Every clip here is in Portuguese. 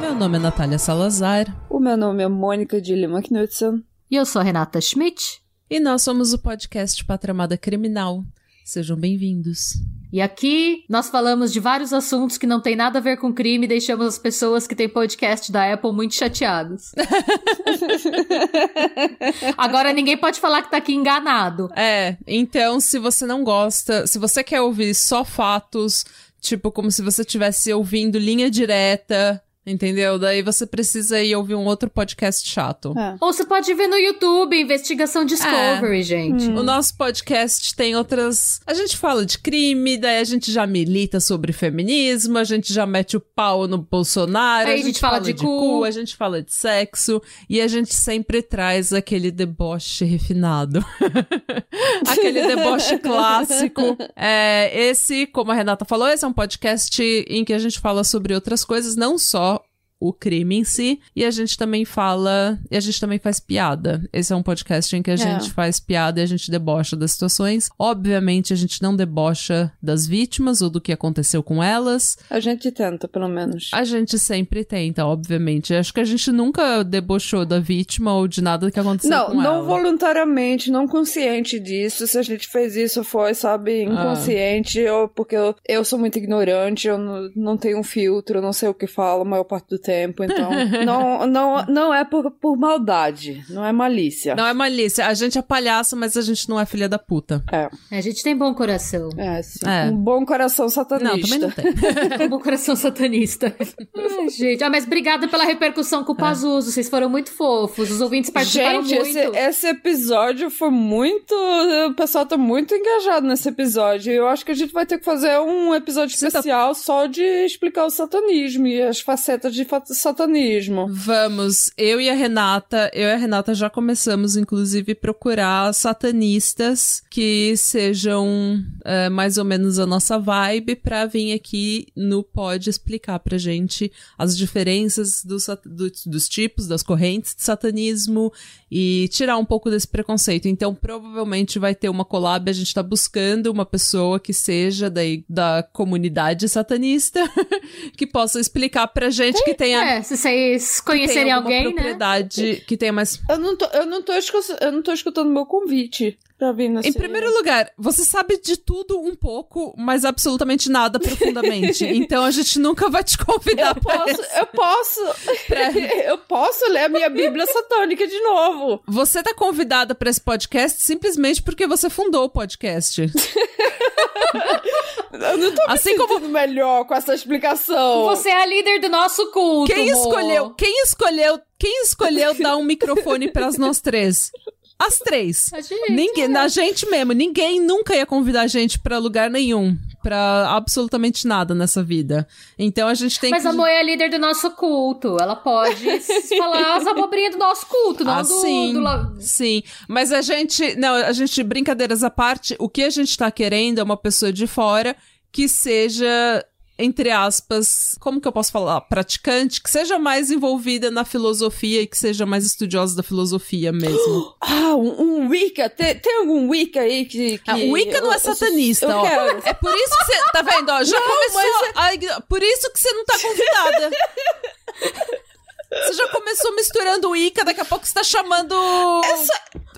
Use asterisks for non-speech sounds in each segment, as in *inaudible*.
Meu nome é Natália Salazar O meu nome é Mônica de Lima Knudsen. E eu sou a Renata Schmidt. E nós somos o podcast Patramada Criminal. Sejam bem-vindos. E aqui nós falamos de vários assuntos que não tem nada a ver com crime e deixamos as pessoas que têm podcast da Apple muito chateadas. *laughs* Agora ninguém pode falar que tá aqui enganado. É, então se você não gosta, se você quer ouvir só fatos, tipo como se você estivesse ouvindo linha direta, entendeu? Daí você precisa ir ouvir um outro podcast chato. É. Ou você pode ver no YouTube, Investigação Discovery, É. gente. O nosso podcast tem outras. A gente fala de crime, daí a gente já milita sobre feminismo, a gente já mete o pau no Bolsonaro, Aí a gente fala de cu. a gente fala de sexo e a gente sempre traz aquele deboche refinado. *laughs* aquele deboche *laughs* clássico. É, esse, como a Renata falou, esse é um podcast em que a gente fala sobre outras coisas, não só o crime em si, e a gente também fala, e a gente também faz piada. Esse é um podcast em que a gente faz piada e a gente debocha das situações. Obviamente, a gente não debocha das vítimas ou do que aconteceu com elas. A gente tenta, pelo menos. A gente sempre tenta, obviamente. Acho que a gente nunca debochou da vítima ou de nada que aconteceu Não, com não ela. voluntariamente, não consciente disso. Se a gente fez isso, foi, sabe, Ah. inconsciente, ou porque eu, eu sou muito ignorante, eu não, não tenho um filtro, eu não sei o que falo a maior parte do tempo. Então, não, não, não é por, por maldade, não é malícia. Não é malícia. A gente é palhaça, mas a gente não é filha da puta. É, A gente tem bom coração. é, sim. É. Um bom coração satanista. Não, também não tem. *laughs* Um bom coração satanista. Ai, gente. Ah, mas obrigada pela repercussão com o Pazuzu. Vocês foram muito fofos. Os ouvintes participaram Gente, muito. esse, esse episódio foi muito. O pessoal tá muito engajado nesse episódio. Eu acho que a gente vai ter que fazer um episódio Você tá- especial só de explicar o satanismo e as facetas de satanismo. Vamos, eu e a Renata, eu e a Renata já começamos, inclusive, procurar satanistas que sejam é, mais ou menos a nossa vibe pra vir aqui no pod explicar pra gente as diferenças do do- dos tipos, das correntes de satanismo e tirar um pouco desse preconceito. Então, provavelmente vai ter uma collab, a gente tá buscando uma pessoa que seja daí, da comunidade satanista *laughs* que possa explicar pra gente que tenha É, se vocês que tenha conhecerem alguém, né? propriedade que tenha mais. Eu não tô, eu não tô, eu não tô escutando meu convite pra vir nesse... Em primeiro lugar, você sabe de tudo um pouco, mas absolutamente nada profundamente. *laughs* então a gente nunca vai te convidar Eu pra posso, eu posso, Pra- *laughs* eu posso ler a minha Bíblia satânica de novo. Você tá convidada pra esse podcast simplesmente porque você fundou o podcast. *laughs* Eu não tô me Assim como sentindo melhor com essa explicação. Você é a líder do nosso culto. quem escolheu, quem escolheu, quem escolheu dar um microfone pras nós três? As três. A gente. Ninguém, na gente mesmo, ninguém nunca ia convidar a gente pra lugar nenhum, pra absolutamente nada nessa vida. Então a gente tem Mas que a Mo é a líder do nosso culto. Ela pode *laughs* falar as abobrinhas do nosso culto, não Ah, do, sim, do sim. Mas a gente, não, a gente, brincadeiras à parte, o que a gente tá querendo é uma pessoa de fora que seja, entre aspas, como que eu posso falar? Praticante, que seja mais envolvida na filosofia e que seja mais estudiosa da filosofia mesmo. *gasps* Ah, um, um Wicca. Tem, tem algum Wicca aí que. que Ah, o Wicca não é eu- eu- satanista, eu ó. quero. É por isso que você. Tá vendo, ó? Já começou. a igno- por isso que você não tá convidada. *laughs* Você já começou misturando o Ica, daqui a pouco você tá chamando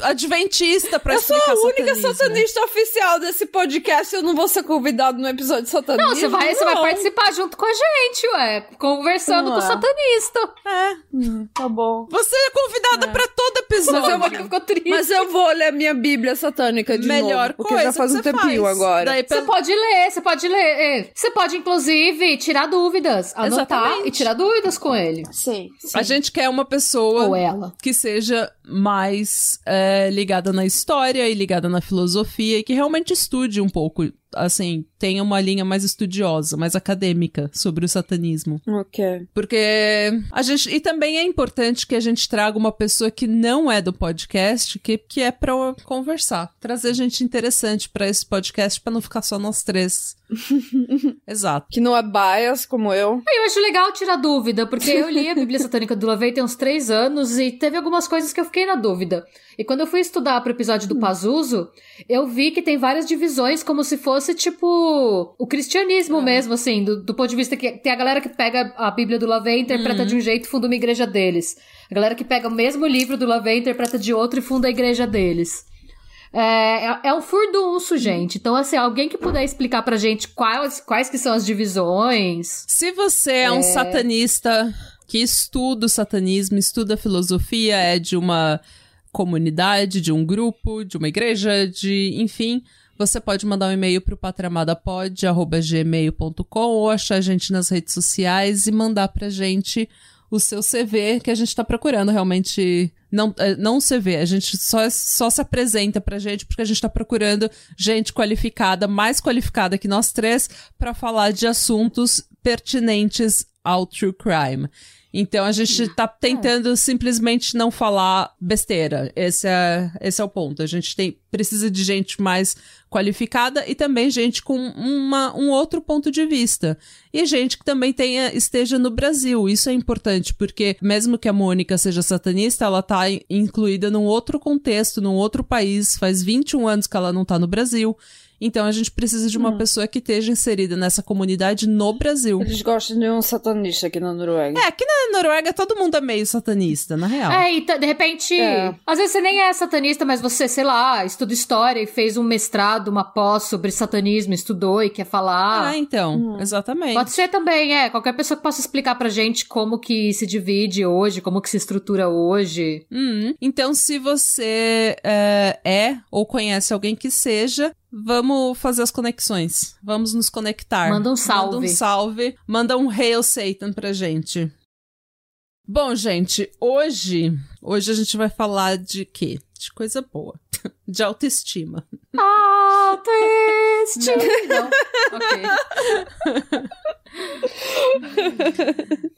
Adventista pra Eu sou explicar a única satanismo. satanista oficial desse podcast. Eu não vou ser convidado no episódio de satanismo. Não, você vai, você vai não. participar junto com a gente, ué. Conversando Não com o é. satanista. É. Hum, tá bom. Você é convidada pra todo episódio. Mas eu vou- Ficou triste. Mas eu vou ler minha Bíblia satânica de Melhor novo, porque coisa já faz que um você tempinho faz. agora. Daí, Você pelo- pode ler, você pode ler. é. Você pode, inclusive, tirar dúvidas, anotar Exatamente. e tirar dúvidas com ele. Sim, A gente quer uma pessoa Ou ela. que seja mais é, ligada na história e ligada na filosofia e que realmente estude um pouco assim, tenha uma linha mais estudiosa, mais acadêmica sobre o satanismo. Ok. Porque a gente. E também é importante que a gente traga uma pessoa que não é do podcast, que, que é pra conversar. Trazer gente interessante para esse podcast, para não ficar só nós três. *laughs* Exato. Que não é bias, como eu. Eu acho legal tirar dúvida, porque eu li a Bíblia *laughs* Satânica do Lavei tem uns três anos e teve algumas coisas que eu fiquei na dúvida. E quando eu fui estudar pro episódio do Pazuso, eu vi que tem várias divisões, como se fosse, tipo, o cristianismo mesmo, assim, do, do ponto de vista que tem a galera que pega a Bíblia do Lavei e interpreta de um jeito e funda uma igreja deles. A galera que pega o mesmo livro do Lavei e interpreta de outro e funda a igreja deles. É, é, é um furdunço, gente. Então, assim, alguém que puder explicar pra gente quais, quais que são as divisões. Se você é, um satanista que estuda o satanismo, estuda filosofia, é de uma comunidade, de um grupo, de uma igreja, de enfim, você pode mandar um e-mail para o patramadapod.gmail.com ou achar a gente nas redes sociais e mandar pra gente o seu CV que a gente tá procurando realmente. Não, é, não CV, a gente só, só se apresenta pra gente porque a gente tá procurando gente qualificada, mais qualificada que nós três, para falar de assuntos pertinentes ao true crime. Então a gente tá tentando simplesmente não falar besteira. Esse é, esse é o ponto. A gente tem, precisa de gente mais qualificada e também gente com uma, um outro ponto de vista. E gente que também tenha, esteja no Brasil. Isso é importante, porque mesmo que a Mônica seja satanista, ela tá incluída num outro contexto, num outro país. Faz 21 anos que ela não tá no Brasil. Então a gente precisa de uma hum. pessoa que esteja inserida nessa comunidade no Brasil. Eles gostam de um satanista aqui na Noruega. É, aqui na Noruega todo mundo é meio satanista, na real. É, e de repente, é. às vezes você nem é satanista, mas você, sei lá, estuda história e fez um mestrado, uma pós sobre satanismo, estudou e quer falar. Ah, então, hum. exatamente. Pode ser também, é, qualquer pessoa que possa explicar pra gente como que se divide hoje, como que se estrutura hoje. Hum. Então, se você é, é ou conhece alguém que seja, Vamos fazer as conexões. Vamos nos conectar. Manda um salve. Manda um salve. Manda um Hail Satan pra gente. Bom, gente, hoje, hoje a gente vai falar de quê? De coisa boa. *laughs* De autoestima. Autoestima! Não, ok.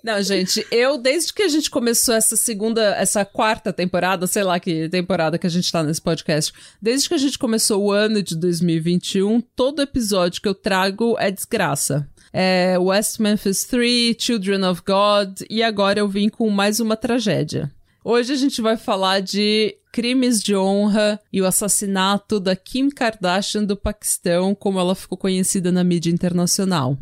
Não, gente, eu, desde que a gente começou essa segunda, essa quarta temporada, sei lá que temporada que a gente tá nesse podcast, desde que a gente começou o ano de 2021, todo episódio que eu trago é desgraça. É West Memphis 3, Children of God, e agora eu vim com mais uma tragédia. Hoje a gente vai falar de crimes de honra e o assassinato da Kim Kardashian do Paquistão, como ela ficou conhecida na mídia internacional.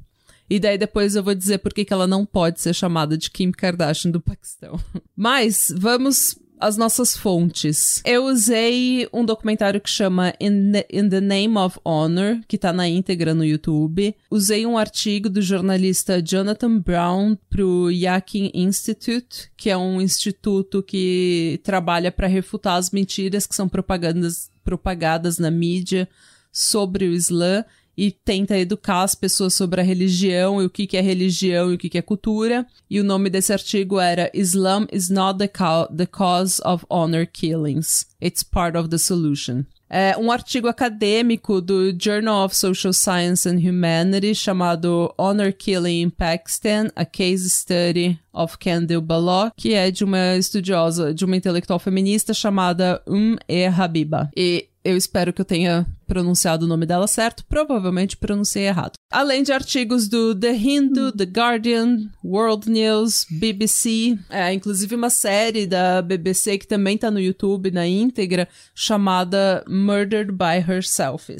E daí depois eu vou dizer por que ela não pode ser chamada de Kim Kardashian do Paquistão. *laughs* Mas vamos às nossas fontes. Eu usei um documentário que chama In the, In the, Name of Honor, que tá na íntegra no YouTube. Usei um artigo do jornalista Jonathan Brown pro Yakin Institute, que é um instituto que trabalha para refutar as mentiras que são propagandas, propagadas na mídia sobre o Islã e tenta educar as pessoas sobre a religião e o que, que é religião e o que, que é cultura. E o nome desse artigo era Islam is not the, the cause of honor killings. It's part of the solution. É um artigo acadêmico do Journal of Social Science and Humanity chamado Honor Killing in Pakistan, a Case Study of Candil Balogh, que é de uma estudiosa, de uma intelectual feminista chamada Um E Habiba. E eu espero que eu tenha pronunciado o nome dela certo, provavelmente pronunciei errado. Além de artigos do The Hindu, The Guardian, World News, BBC, é, inclusive uma série da BBC que também tá no YouTube na íntegra, chamada Murdered by Herself.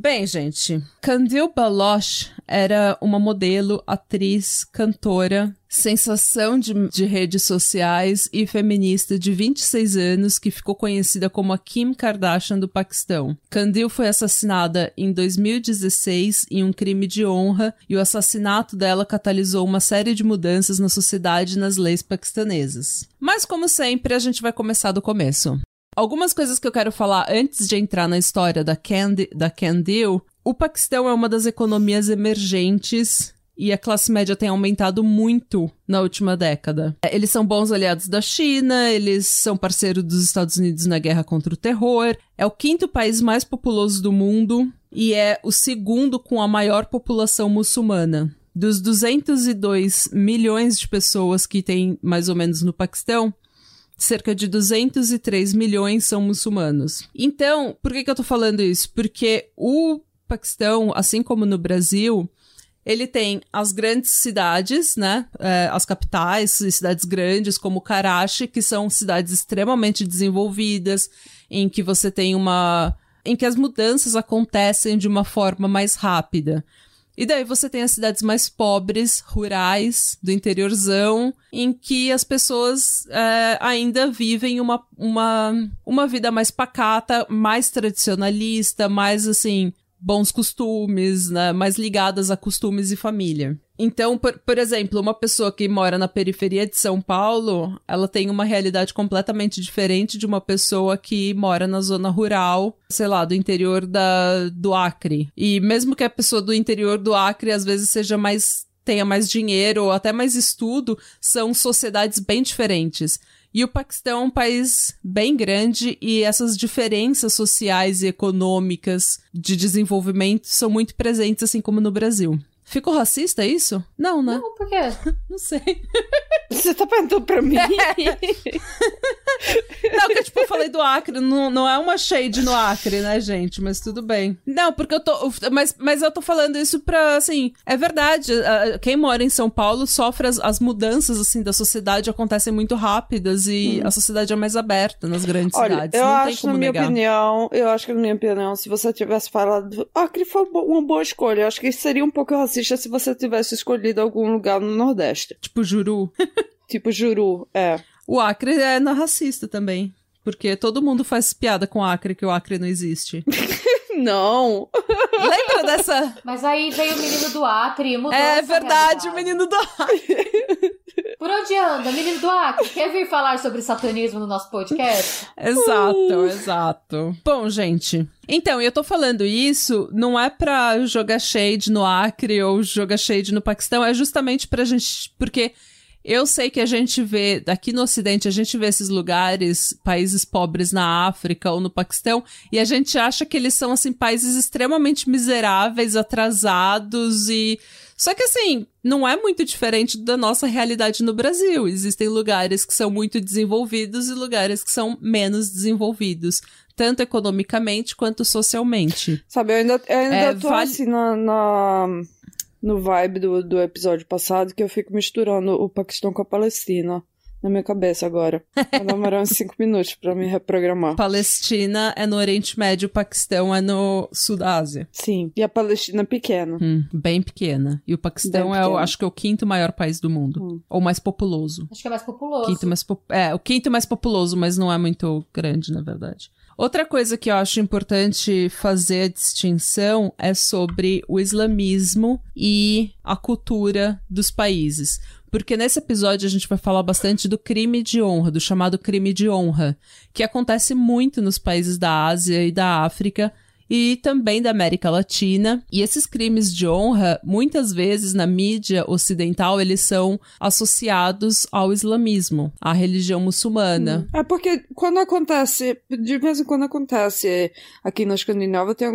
Bem, gente, Candil Baloch era uma modelo, atriz, cantora, sensação de, de, redes sociais e feminista de 26 anos que ficou conhecida como a Kim Kardashian do Paquistão. Candil foi assassinada em 2016 em um crime de honra e o assassinato dela catalisou uma série de mudanças na sociedade e nas leis paquistanesas. Mas, como sempre, a gente vai começar do começo. Algumas coisas que eu quero falar antes de entrar na história da Candy, da Candil. O Paquistão é uma das economias emergentes e a classe média tem aumentado muito na última década. Eles são bons aliados da China, eles são parceiros dos Estados Unidos na guerra contra o terror, é o quinto país mais populoso do mundo e é o segundo com a maior população muçulmana. Dos 202 milhões de pessoas que tem mais ou menos no Paquistão, cerca de 203 milhões são muçulmanos. Então, por que, que eu tô falando isso? Porque o Paquistão, assim como no Brasil, ele tem as grandes cidades, né? É, as capitais, cidades grandes como Karachi, que são cidades extremamente desenvolvidas, em que você tem uma. em que as mudanças acontecem de uma forma mais rápida. E daí você tem as cidades mais pobres, rurais, do interiorzão, em que as pessoas é, ainda vivem uma, uma, uma vida mais pacata, mais tradicionalista, mais assim, bons costumes, né? Mais ligadas a costumes e família. Então, por, por exemplo, uma pessoa que mora na periferia de São Paulo, ela tem uma realidade completamente diferente de uma pessoa que mora na zona rural, sei lá, do interior da, do Acre. E mesmo que a pessoa do interior do Acre às vezes seja mais tenha mais dinheiro ou até mais estudo, são sociedades bem diferentes. E o Paquistão é um país bem grande e essas diferenças sociais e econômicas de desenvolvimento são muito presentes, assim como no Brasil. Ficou racista isso? Não, né? Não, por quê? *laughs* Não sei. *laughs* Você tá perguntando pra mim? *laughs* não, que tipo, eu falei do Acre, não, não é uma shade no Acre, né, gente? Mas tudo bem. Não, porque eu tô. Mas, mas eu tô falando isso pra, assim. É verdade. Quem mora em São Paulo sofre as, as mudanças, assim, da sociedade acontecem muito rápidas e hum. a sociedade é mais aberta nas grandes Olha, cidades. Eu não acho, na minha negar. opinião, eu acho que, na minha opinião, se você tivesse falado. Acre foi uma boa escolha. Eu acho que seria um pouco racista se você tivesse escolhido algum lugar no Nordeste. Tipo Juru. *laughs* tipo Juru, é. O Acre é na racista também. Porque todo mundo faz piada com o Acre, que o Acre não existe. *laughs* não. Lembra dessa? Mas aí veio o menino do Acre e mudou É essa verdade, realidade. o menino do Acre. *laughs* Por onde anda, menino do Acre? Quer vir falar sobre satanismo no nosso podcast? Exato, exato. Bom, gente. Então, eu tô falando isso não é pra jogar shade no Acre ou jogar shade no Paquistão, é justamente pra gente. Porque eu sei que a gente vê, aqui no Ocidente, a gente vê esses lugares, países pobres na África ou no Paquistão, e a gente acha que eles são, assim, países extremamente miseráveis, atrasados e. Só que, assim, não é muito diferente da nossa realidade no Brasil. Existem lugares que são muito desenvolvidos e lugares que são menos desenvolvidos. Tanto economicamente quanto socialmente. Sabe, eu ainda, eu ainda É, tô vale- assim na, na- no vibe do, do episódio passado que eu fico misturando o Paquistão com a Palestina na minha cabeça agora. Vai demorar uns cinco minutos pra me reprogramar. Palestina é no Oriente Médio, o Paquistão é no Sul da Ásia. Sim, e a Palestina é pequena. Hum, bem pequena. E o Paquistão é, o, acho que, é o quinto maior país do mundo. Hum. Ou mais populoso. Acho que é mais populoso. Quinto mais po- é, o quinto mais populoso, mas não é muito grande, na verdade. Outra coisa que eu acho importante fazer a distinção é sobre o islamismo e a cultura dos países. Porque nesse episódio a gente vai falar bastante do crime de honra, do chamado crime de honra, que acontece muito nos países da Ásia e da África e também da América Latina. E esses crimes de honra, muitas vezes na mídia ocidental, eles são associados ao islamismo, à religião muçulmana. É porque quando acontece, de vez em quando acontece aqui na Escandinávia, tem,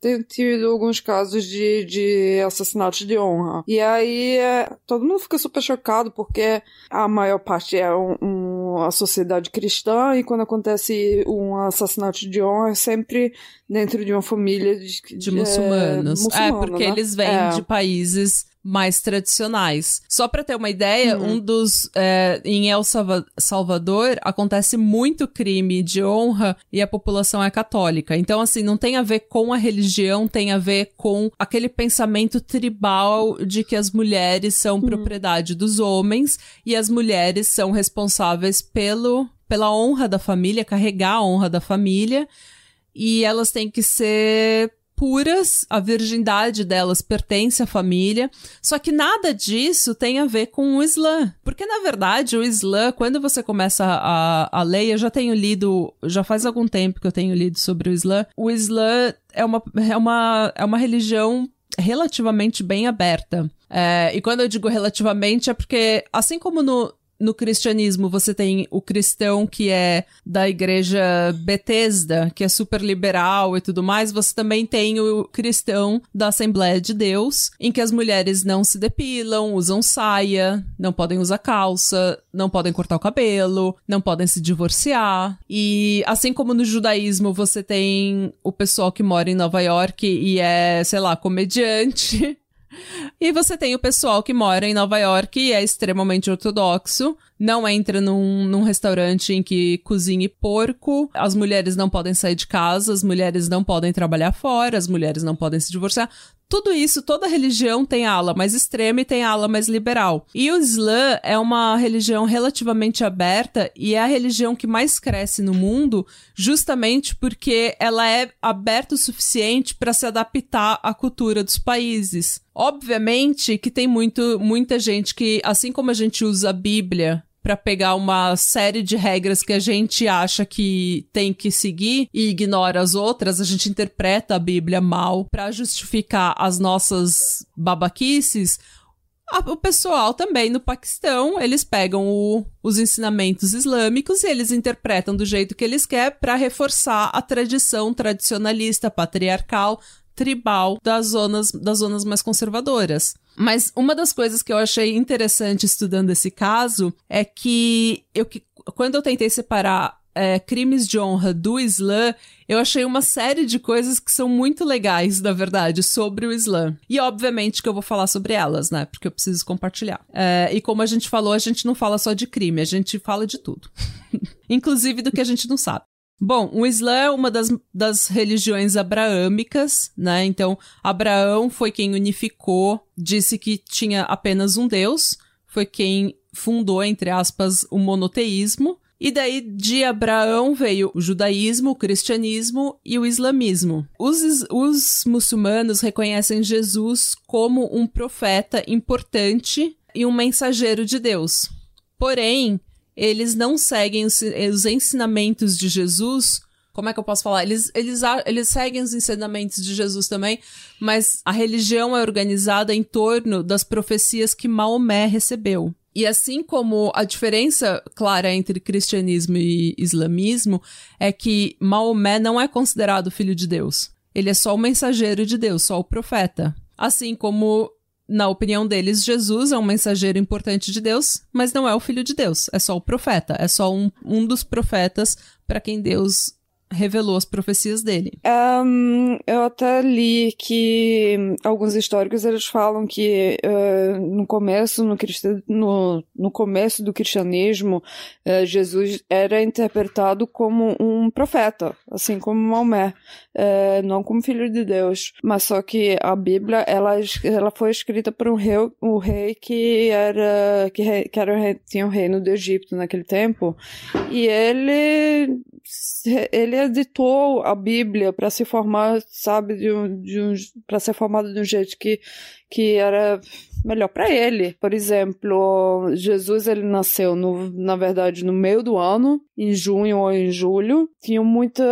tem, tido alguns casos de, de assassinatos de honra. E aí é, todo mundo fica super chocado porque a maior parte é um, um- a sociedade cristã e quando acontece um assassinato de honra é sempre dentro de uma família de, De muçulmanos. é, muçulmana, porque né? eles vêm É. de países mais tradicionais. Só pra ter uma ideia, Uhum. um dos. é, em El Salva- Salvador acontece muito crime de honra e a população é católica. Então, assim, não tem a ver com a religião, tem a ver com aquele pensamento tribal de que as mulheres são propriedade dos homens e as mulheres são responsáveis pelo, pela honra da família, carregar a honra da família e elas têm que ser puras, a virgindade delas pertence à família. Só que nada disso tem a ver com o Islã. Porque, na verdade, o Islã, quando você começa a, a ler, eu já tenho lido, já faz algum tempo que eu tenho lido sobre o Islã. O Islã é uma, é uma, é uma religião relativamente bem aberta. É, e quando eu digo relativamente, é porque, assim como no, no cristianismo você tem o cristão que é da igreja Bethesda, que é super liberal e tudo mais, você também tem o cristão da Assembleia de Deus, em que as mulheres não se depilam, usam saia, não podem usar calça, não podem cortar o cabelo, não podem se divorciar. E assim como no judaísmo você tem o pessoal que mora em Nova York e é, sei lá, comediante. *laughs* E você tem o pessoal que mora em Nova York e é extremamente ortodoxo, não entra num, num restaurante em que cozinhe porco, as mulheres não podem sair de casa, as mulheres não podem trabalhar fora, as mulheres não podem se divorciar. Tudo isso, toda religião tem ala mais extrema e tem ala mais liberal. E o Islã é uma religião relativamente aberta e é a religião que mais cresce no mundo, justamente porque ela é aberta o suficiente para se adaptar à cultura dos países. Obviamente que tem muito, muita gente que, assim como a gente usa a Bíblia para pegar uma série de regras que a gente acha que tem que seguir e ignora as outras, a gente interpreta a Bíblia mal para justificar as nossas babaquices. O pessoal também no Paquistão, eles pegam o, os ensinamentos islâmicos e eles interpretam do jeito que eles querem para reforçar a tradição tradicionalista, patriarcal, tribal das zonas, das zonas mais conservadoras. Mas uma das coisas que eu achei interessante estudando esse caso é que eu, quando eu tentei separar é, crimes de honra do Islã, eu achei uma série de coisas que são muito legais, na verdade, sobre o Islã. E obviamente que eu vou falar sobre elas, né? Porque eu preciso compartilhar. É, e como a gente falou, a gente não fala só de crime, a gente fala de tudo. *laughs* Inclusive do que a gente não sabe. Bom, o Islã é uma das, das religiões abraâmicas, né? Então, Abraão foi quem unificou, disse que tinha apenas um Deus, foi quem fundou, entre aspas, o monoteísmo. E daí de Abraão veio o judaísmo, o cristianismo e o islamismo. Os, os muçulmanos reconhecem Jesus como um profeta importante e um mensageiro de Deus. Porém, eles não seguem os, os ensinamentos de Jesus como é que eu posso falar? Eles, eles, eles seguem os ensinamentos de Jesus também, mas a religião é organizada em torno das profecias que Maomé recebeu. E assim como a diferença clara entre cristianismo e islamismo é que Maomé não é considerado filho de Deus. Ele é só o mensageiro de Deus, só o profeta. Assim como na opinião deles, Jesus é um mensageiro importante de Deus, mas não é o filho de Deus, é só o profeta, é só um, um dos profetas para quem Deus revelou as profecias dele. Um, eu até li que alguns históricos eles falam que uh, no começo no, no, no, começo do cristianismo uh, Jesus era interpretado como um profeta, assim como Maomé, uh, não como filho de Deus, mas só que a Bíblia ela, ela foi escrita por um rei, um rei que era que, que era tinha o reino do Egito naquele tempo e ele ele editou a Bíblia para se formar, sabe, de um, de um para ser formado de um jeito que que era melhor para ele. Por exemplo, Jesus ele nasceu no, na verdade no meio do ano, em junho ou em julho. Tinham muita,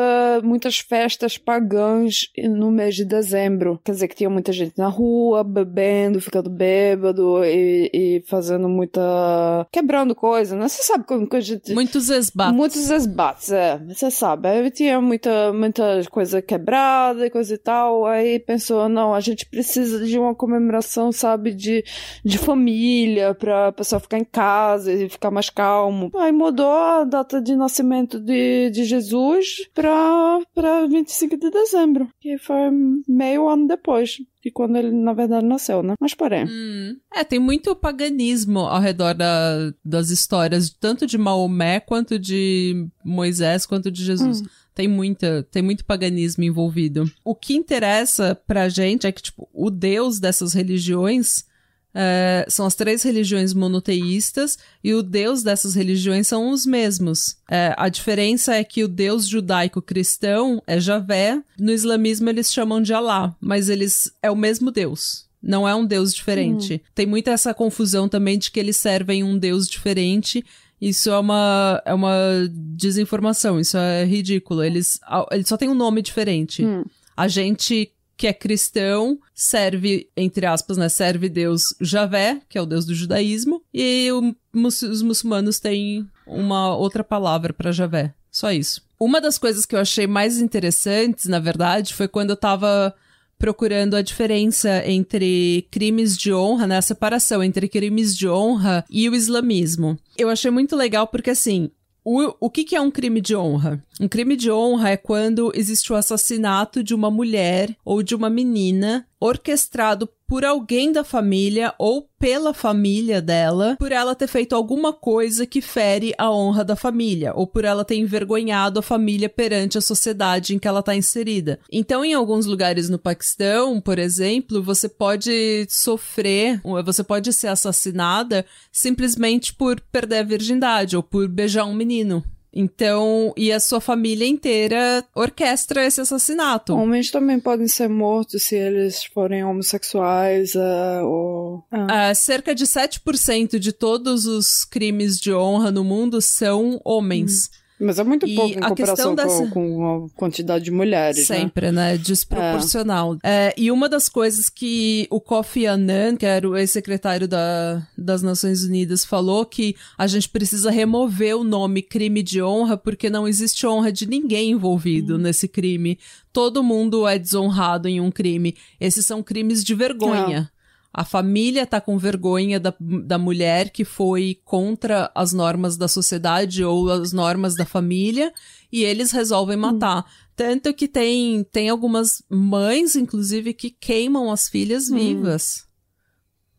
muitas festas pagãs no mês de dezembro. Quer dizer que tinha muita gente na rua, bebendo, ficando bêbado e, e fazendo muita. quebrando coisa, né? Você sabe como que a gente. Muitos esbates. Muitos esbates, é. Você sabe. Aí tinha muita, muita coisa quebrada e coisa e tal. Aí pensou, não, a gente precisa de uma comemoração, sabe, de de, família, pra pessoa ficar em casa e ficar mais calmo. Aí mudou a data de nascimento de, de Jesus pra, pra 25 de dezembro, que foi meio ano depois que quando ele, na verdade, nasceu, né? Mas porém. Hum. É, tem muito paganismo ao redor da, das histórias, tanto de Maomé, quanto de Moisés, quanto de Jesus. Hum. Tem muita, tem muito paganismo envolvido. O que interessa pra gente é que, tipo, o deus dessas religiões é, são as três religiões monoteístas e o deus dessas religiões são os mesmos. É, a diferença é que o deus judaico-cristão é Javé, no islamismo eles chamam de Alá, mas eles é o mesmo deus. Não é um deus diferente. Hum. Tem muita essa confusão também de que eles servem um deus diferente isso é uma, é uma desinformação, isso é ridículo. Eles, eles só têm um nome diferente. Hum. A gente que é cristão, serve, entre aspas, né, serve Deus Javé, que é o Deus do judaísmo, e o os muçulmanos têm uma outra palavra para Javé. Só isso. Uma das coisas que eu achei mais interessantes, na verdade, foi quando eu tava procurando a diferença entre crimes de honra, né, a separação entre crimes de honra e o islamismo. Eu achei muito legal porque, assim, o, o que, que é um crime de honra? Um crime de honra é quando existe o assassinato de uma mulher ou de uma menina orquestrado por alguém da família ou pela família dela, por ela ter feito alguma coisa que fere a honra da família, ou por ela ter envergonhado a família perante a sociedade em que ela está inserida. Então, em alguns lugares no Paquistão, por exemplo, você pode sofrer, você pode ser assassinada simplesmente por perder a virgindade ou por beijar um menino. Então, e a sua família inteira orquestra esse assassinato. Homens também podem ser mortos se eles forem homossexuais uh, ou... Uh. Uh, cerca de 7% de todos os crimes de honra no mundo são homens. Hum. Mas é muito pouco e em comparação dessa... com, com, a quantidade de mulheres. Né? Sempre, né? né? Desproporcional. É. É, e uma das coisas que o Kofi Annan, que era o ex-secretário da, das Nações Unidas, falou que a gente precisa remover o nome crime de honra porque não existe honra de ninguém envolvido hum. nesse crime. Todo mundo é desonrado em um crime. Esses são crimes de vergonha. A família tá com vergonha da, da mulher que foi contra as normas da sociedade ou as normas da família e eles resolvem matar. Hum. Tanto que tem, tem algumas mães, inclusive, que queimam as filhas hum. vivas.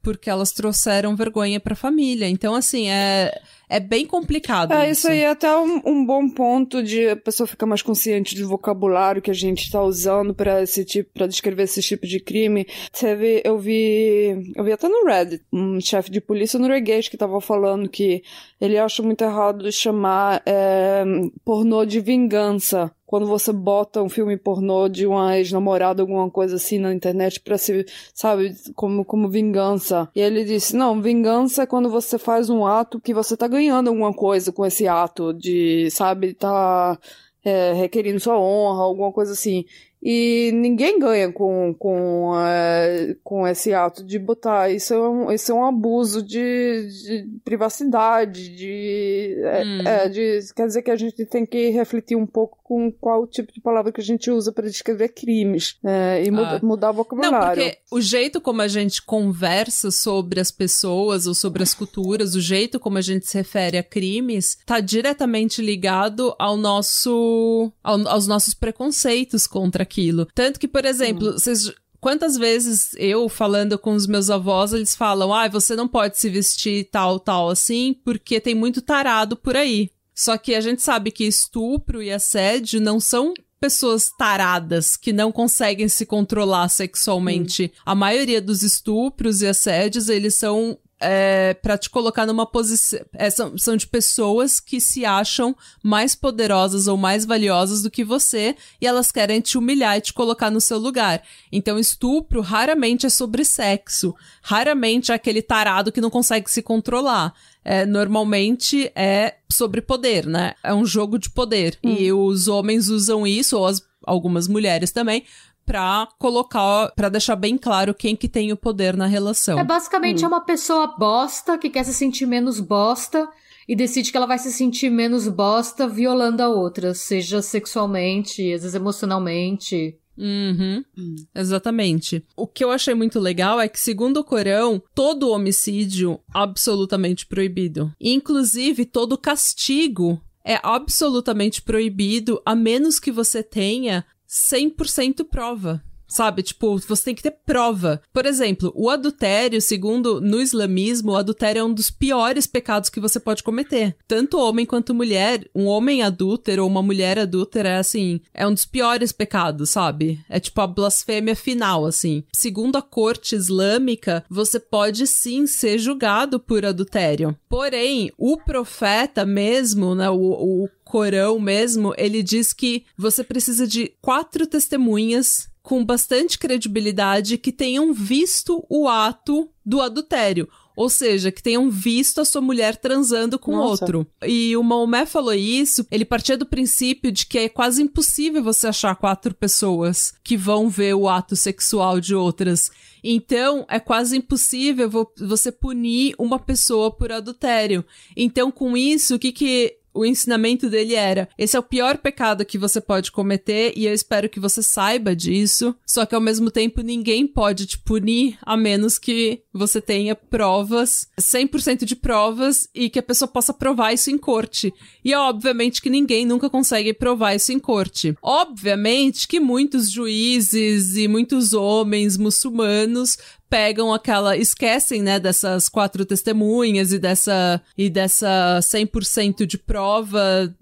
Porque elas trouxeram vergonha pra família. Então, assim, é é bem complicado. É, isso, isso aí é até um, um, bom ponto de a pessoa ficar mais consciente do vocabulário que a gente está usando para esse tipo, para descrever esse tipo de crime. Teve, eu vi, eu vi até no Reddit, um chefe de polícia norueguês que estava falando que ele acha muito errado chamar é, pornô de vingança quando você bota um filme pornô de uma ex-namorada, alguma coisa assim na internet pra se, sabe, como, como vingança. E ele disse, não, vingança é quando você faz um ato que você tá ganhando alguma coisa com esse ato de, sabe, tá é, requerindo sua honra, alguma coisa assim. E ninguém ganha com, com, é, com esse ato de botar. Isso é um, isso é um abuso de, de privacidade, de, é, hum. é, de. Quer dizer que a gente tem que refletir um pouco com qual tipo de palavra que a gente usa para descrever crimes é, e muda, ah. mudar o vocabulário. Não, porque o jeito como a gente conversa sobre as pessoas ou sobre as culturas, o jeito como a gente se refere a crimes, está diretamente ligado ao nosso, ao, aos nossos preconceitos contra aquilo. Tanto que, por exemplo, vocês Quantas vezes eu, falando com os meus avós, eles falam: ah, você não pode se vestir tal, tal assim, porque tem muito tarado por aí. Só que a gente sabe que estupro e assédio não são pessoas taradas que não conseguem se controlar sexualmente. Hum. A maioria dos estupros e assédios, eles são é, para te colocar numa posição. É, são, são de pessoas que se acham mais poderosas ou mais valiosas do que você e elas querem te humilhar e te colocar no seu lugar. Então, estupro raramente é sobre sexo. Raramente é aquele tarado que não consegue se controlar. É, normalmente é sobre poder, né? É um jogo de poder. Hum. E os homens usam isso, ou as, algumas mulheres também, pra colocar, para deixar bem claro quem que tem o poder na relação. É basicamente hum. é uma pessoa bosta que quer se sentir menos bosta e decide que ela vai se sentir menos bosta violando a outra, seja sexualmente, às vezes emocionalmente. Uhum, hum. Exatamente. O que eu achei muito legal é que, segundo o Corão, todo homicídio absolutamente proibido. Inclusive, todo castigo é absolutamente proibido, a menos que você tenha 100% prova. Sabe? Tipo, você tem que ter prova. Por exemplo, o adultério, segundo no islamismo, o adultério é um dos piores pecados que você pode cometer. Tanto homem quanto mulher. Um homem adúltero ou uma mulher adúltera é assim, é um dos piores pecados, sabe? É tipo a blasfêmia final, assim. Segundo a corte islâmica, você pode sim ser julgado por adultério. Porém, o profeta mesmo, né, o, o Corão mesmo, ele diz que você precisa de quatro testemunhas com bastante credibilidade que tenham visto o ato do adultério. Ou seja, que tenham visto a sua mulher transando com Nossa. outro. E o Maomé falou isso, ele partia do princípio de que é quase impossível você achar quatro pessoas que vão ver o ato sexual de outras. Então, é quase impossível vo- você punir uma pessoa por adultério. Então, com isso, o que que o ensinamento dele era: esse é o pior pecado que você pode cometer e eu espero que você saiba disso. Só que ao mesmo tempo ninguém pode te punir a menos que você tenha provas, 100% de provas e que a pessoa possa provar isso em corte. E é obviamente que ninguém nunca consegue provar isso em corte. Obviamente que muitos juízes e muitos homens muçulmanos pegam aquela esquecem, né, dessas quatro testemunhas e dessa e dessa 100% de prova,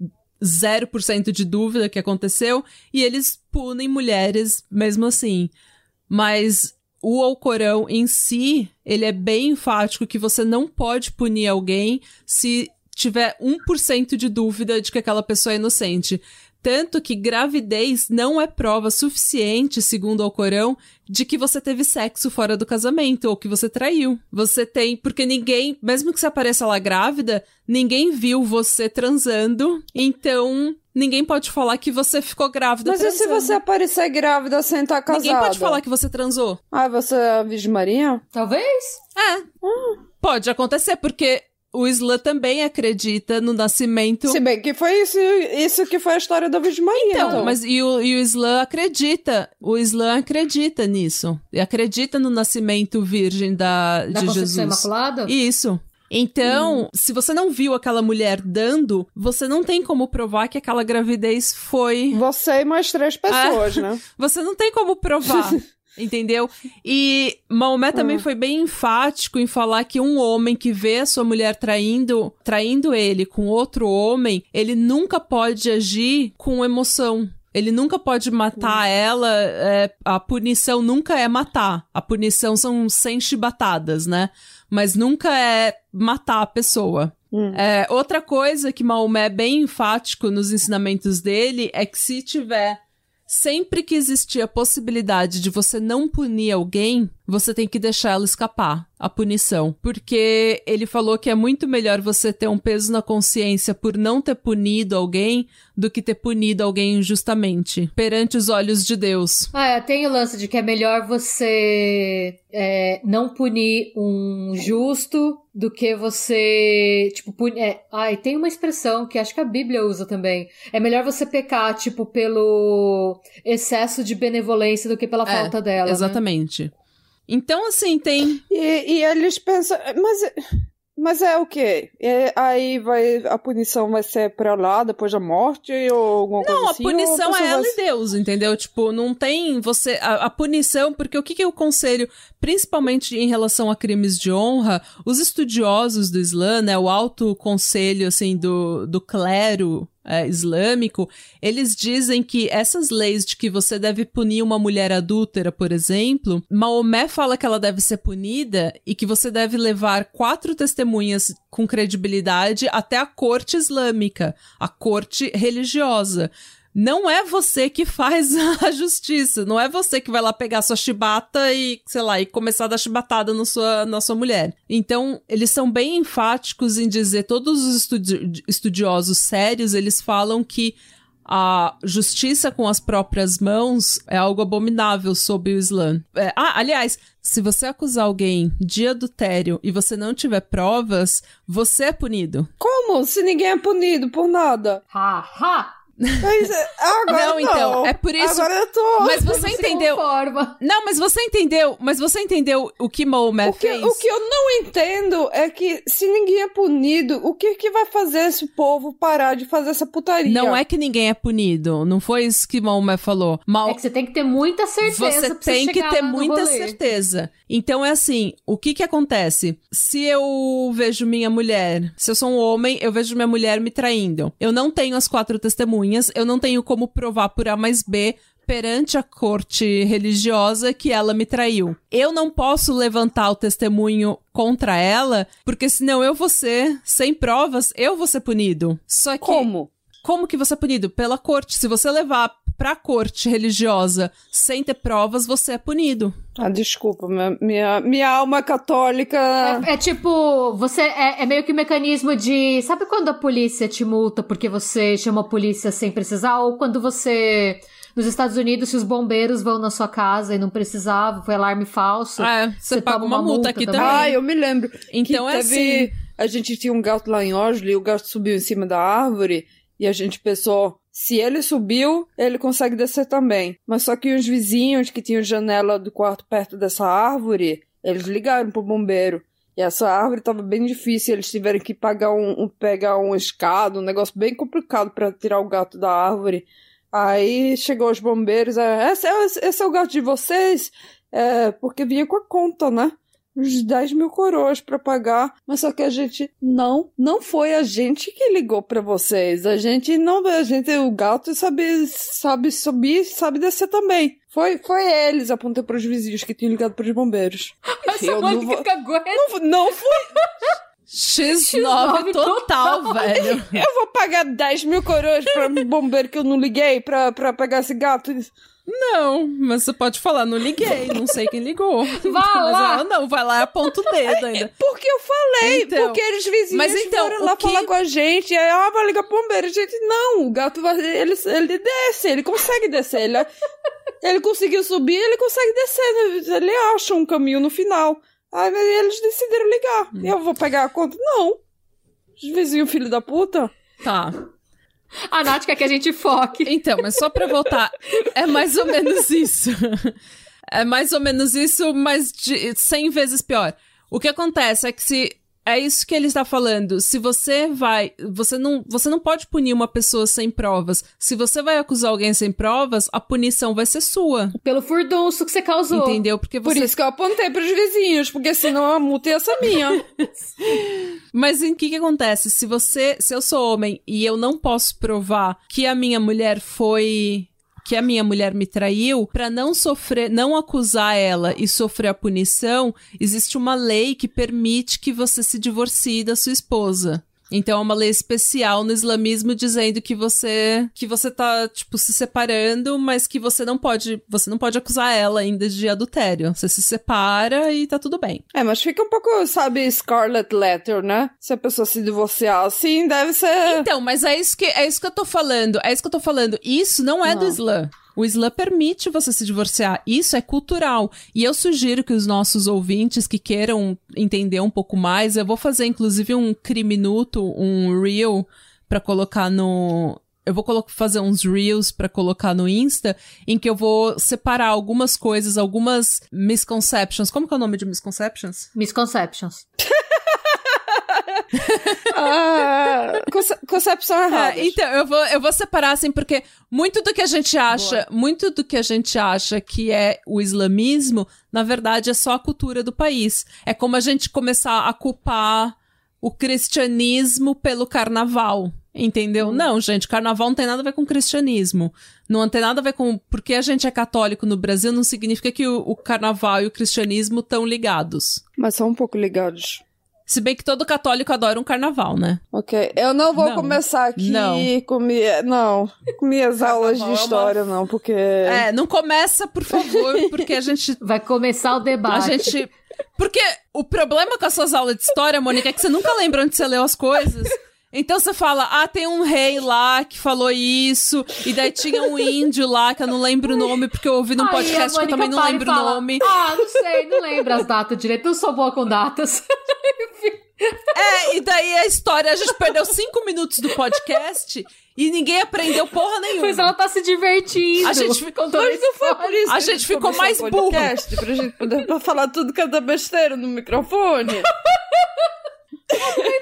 0% de dúvida que aconteceu e eles punem mulheres mesmo assim. Mas o Alcorão em si, ele é bem enfático que você não pode punir alguém se tiver 1% de dúvida de que aquela pessoa é inocente. Tanto que gravidez não é prova suficiente, segundo o Alcorão, de que você teve sexo fora do casamento ou que você traiu. Você tem, porque ninguém, mesmo que você apareça lá grávida, ninguém viu você transando, então ninguém pode falar que você ficou grávida Mas e transando. se você aparecer grávida sem estar casada? Ninguém pode falar que você transou. Ah, você é a Virgem Maria? Talvez. É. Pode acontecer, porque o Islã também acredita no nascimento. Se bem que foi isso, isso que foi a história da Virgem Maria. Então, mas e o, e o Islã acredita, o Islã acredita nisso. E acredita no nascimento virgem da, Da de Jesus. Imaculada? Isso. Então, se você não viu aquela mulher dando, você não tem como provar que aquela gravidez foi. Você e mais três pessoas, Ah. né? *laughs* Você não tem como provar. *laughs* Entendeu? E Maomé também foi bem enfático em falar que um homem que vê a sua mulher traindo, traindo ele com outro homem, ele nunca pode agir com emoção. Ele nunca pode matar ela. é, a punição nunca é matar. A punição são 100 chibatadas, né? Mas nunca é matar a pessoa. É, outra coisa que Maomé é bem enfático nos ensinamentos dele é que se tiver Sempre que existir a possibilidade de você não punir alguém, você tem que deixar ela escapar, a punição. Porque ele falou que é muito melhor você ter um peso na consciência por não ter punido alguém do que ter punido alguém injustamente, perante os olhos de Deus. Ah, é, tem o lance de que é melhor você é, não punir um justo do que você, tipo, punir... É, ai, tem uma expressão que acho que a Bíblia usa também. É melhor você pecar, tipo, pelo excesso de benevolência do que pela É, falta dela, né? Então, assim, tem. E, e eles pensam, mas, mas é o quê? É, aí vai, a punição vai ser pra lá depois da morte ou alguma coisa Não, a assim? ou punição pessoa é ela vai- e Deus, entendeu? Tipo, não tem você. A, a punição, porque o que, que eu conselho, principalmente em relação a crimes de honra, os estudiosos do Islã, né? O alto conselho, assim, do, do clero. É, islâmico, eles dizem que essas leis de que você deve punir uma mulher adúltera, por exemplo, Maomé fala que ela deve ser punida e que você deve levar quatro testemunhas com credibilidade até a corte islâmica, a corte religiosa. Não é você que faz *laughs* a justiça, não é você que vai lá pegar sua chibata e, sei lá, e começar a dar chibatada na sua, na sua mulher. Então, eles são bem enfáticos em dizer, todos os estudi- estudiosos sérios, eles falam que a justiça com as próprias mãos é algo abominável sob o Islã. É, ah, aliás, se você acusar alguém de adultério e você não tiver provas, você é punido. Como? Se ninguém é punido por nada? Ha, ha! Mas, é, agora Não, não, então, é por isso- Agora eu tô... Mas você entendeu? conforma. Não, mas você entendeu, mas você entendeu o que que, fez? o que eu não entendo é que se ninguém é punido, o que que vai fazer esse povo parar de fazer essa putaria? Não é que ninguém é punido, não foi isso que Maomé falou. Mal... É que você tem que ter muita certeza Você pra você tem que ter muita rolê. certeza. Então é assim, o que que acontece? Se eu vejo minha mulher, se eu sou um homem, eu vejo minha mulher me traindo. Eu não tenho as quatro testemunhas, eu não tenho como provar por A mais B perante a corte religiosa que ela me traiu. Eu não posso levantar o testemunho contra ela, porque senão eu vou ser, sem provas, eu vou ser punido. Só que Como? como que você é punido? Pela corte. Se você levar pra corte religiosa sem ter provas, você é punido. Ah, desculpa, minha, minha, minha alma católica. É, é tipo, você é, é, meio que um mecanismo de. Sabe quando a polícia te multa porque você chamou a polícia sem precisar? Ou quando você. Nos Estados Unidos, se os bombeiros vão na sua casa e não precisava, foi alarme falso. É, você, você paga uma, uma multa, multa aqui também. Ah, eu me lembro. Então é teve... assim. A gente tinha um gato lá em Oslo e o gato subiu em cima da árvore e a gente pensou, se ele subiu, ele consegue descer também. Mas só que os vizinhos que tinham janela do quarto perto dessa árvore, eles ligaram pro bombeiro. E essa árvore estava bem difícil, eles tiveram que pagar um, um pegar um escado, um negócio bem complicado para tirar o gato da árvore. Aí chegou os bombeiros, é, esse, é, esse é o gato de vocês? É, porque vinha com a conta, né? Uns 10 mil coroas para pagar, mas só que a gente não, não foi a gente que ligou para vocês. A gente não, a gente, o gato sabe, sabe subir, sabe descer também. Foi, foi eles, apontei para os vizinhos que tinham ligado para os bombeiros. Essa eu não vou, cagou. Não, não foi. X9, X9 total, total, velho. Eu vou pagar 10 mil coroas pra bombeiro que eu não liguei pra, pra pegar esse gato. Não, mas você pode falar, não liguei, não sei quem ligou. *laughs* Vai mas lá. ela não, vai lá e aponta o dedo ainda. Porque eu falei, então, porque eles vizinhos mas então, foram lá que... falar com a gente, e aí, ah, vai ligar pro bombeiro. A gente, não, o gato vai, ele, ele desce, ele consegue descer, ele, *laughs* ele conseguiu subir, ele consegue descer, né? ele acha um caminho no final. Aí eles decidiram ligar. Hum. Eu vou pegar a conta? Não. Os vizinhos, filho da puta. Tá. A Nath quer que a gente foque. Então, mas só pra voltar, é mais ou menos isso. É mais ou menos isso, mas de 100 vezes pior. O que acontece é que se é isso que ele está falando. Se você vai, você não, você não pode punir uma pessoa sem provas. Se você vai acusar alguém sem provas, a punição vai ser sua. Pelo furdunço que você causou. Entendeu? Porque você... Por isso que eu apontei para os vizinhos, porque senão a multa ia ser minha. *laughs* Mas o que que acontece? Se você, se eu sou homem e eu não posso provar que a minha mulher foi que a minha mulher me traiu, para não sofrer, não acusar ela e sofrer a punição, existe uma lei que permite que você se divorcie da sua esposa. Então é uma lei especial no islamismo dizendo que você que você tá tipo se separando, mas que você não pode, você não pode acusar ela ainda de adultério. Você se separa e tá tudo bem. É, mas fica um pouco, sabe, Scarlet Letter, né? Se a pessoa se divorciar assim, deve ser Então, mas é isso que é isso que eu tô falando. É isso que eu tô falando. Isso não é não. do Islã. O Islã permite você se divorciar. Isso é cultural. E eu sugiro que os nossos ouvintes que queiram entender um pouco mais, eu vou fazer inclusive um criminuto, um reel para colocar no eu vou fazer uns reels para colocar no Insta, em que eu vou separar algumas coisas, algumas misconceptions. Como que é o nome de misconceptions? Misconceptions. *laughs* ah, concepção errada. Então, eu vou, eu vou separar assim, porque muito do que a gente acha, Boa. muito do que a gente acha que é o islamismo, na verdade é só a cultura do país. É como a gente começar a culpar o cristianismo pelo carnaval. Entendeu? Hum. Não, gente, carnaval não tem nada a ver com cristianismo. Não tem nada a ver com. Porque a gente é católico no Brasil, não significa que o, o carnaval e o cristianismo estão ligados. Mas são um pouco ligados. Se bem que todo católico adora um carnaval, né? Ok. Eu não vou não. começar aqui não. com, minha, não, com minhas aulas de é história, uma... não, porque. É, não começa, por favor, porque a gente. *laughs* Vai começar o debate. A gente. Porque o problema com as suas aulas de história, Mônica, é que você nunca lembra onde você leu as coisas. Então você fala, ah, tem um rei lá que falou isso, e daí tinha um índio lá que eu não lembro o nome, porque eu ouvi num podcast que eu também não lembro o nome. Ah, não sei, não lembro as datas direito, eu sou boa com datas. *laughs* É, e daí a história, a gente perdeu cinco minutos do podcast e ninguém aprendeu porra nenhuma. Pois ela tá se divertindo. A gente ficou, Mas não foi por isso a gente ficou mais burro. Pra gente poder falar tudo que é besteira no microfone. *laughs*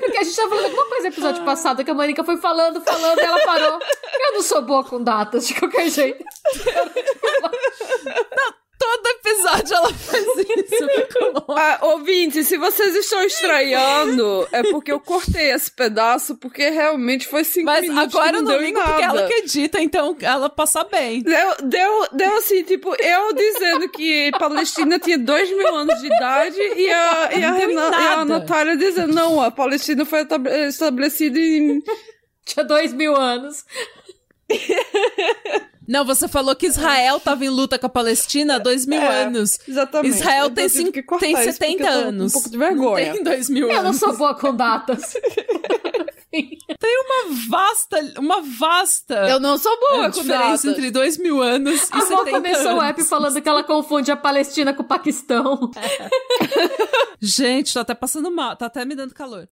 Porque a gente tava falando alguma coisa no episódio passado que a Mônica foi falando, falando, e ela parou. Eu não sou boa com datas, de qualquer jeito. *laughs* Não, episódio ela faz isso. *laughs* ah, ouvinte, se vocês estão estranhando, é porque eu cortei esse pedaço, porque realmente foi cinco Mas minutos agora eu não ligo nada. porque ela que edita, então ela passa bem. Deu, deu, deu assim, tipo, eu dizendo que Palestina tinha dois mil anos de idade e a, e a, Renan, e a Natália dizendo, não, a Palestina foi estabelecida em... Tinha dois mil anos. *laughs* Não, você falou que Israel tava em luta com a Palestina há dois mil É, anos. Exatamente. Israel Eu tem, cinco, tem isso porque 70 eu tô com anos. Um pouco de vergonha. Não tem dois mil Eu não anos. sou boa com datas. *laughs* Uma vasta, uma vasta Eu não sou boa é, com diferença datas. entre dois mil anos e A avó 70 começou o app falando que ela confunde a Palestina com o Paquistão. *laughs* Gente, tô até passando mal, tá até me dando calor.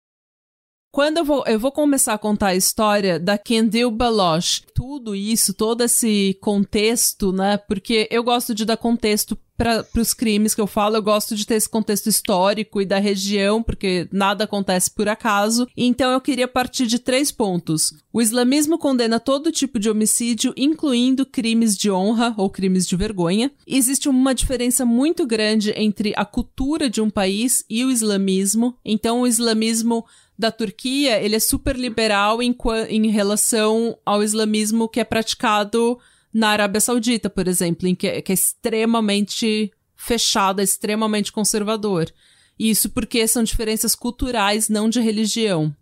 Quando eu vou, eu vou começar a contar a história da Kendall Baloch, tudo isso, todo esse contexto, né? Porque eu gosto de dar contexto para os crimes que eu falo, eu gosto de ter esse contexto histórico e da região, porque nada acontece por acaso. Então eu queria partir de três pontos. O islamismo condena todo tipo de homicídio, incluindo crimes de honra ou crimes de vergonha. Existe uma diferença muito grande entre a cultura de um país e o islamismo. Então o islamismo da Turquia, ele é super liberal em, em relação ao islamismo que é praticado na Arábia Saudita, por exemplo, em que, que é extremamente fechado, é extremamente conservador. Isso porque são diferenças culturais, não de religião.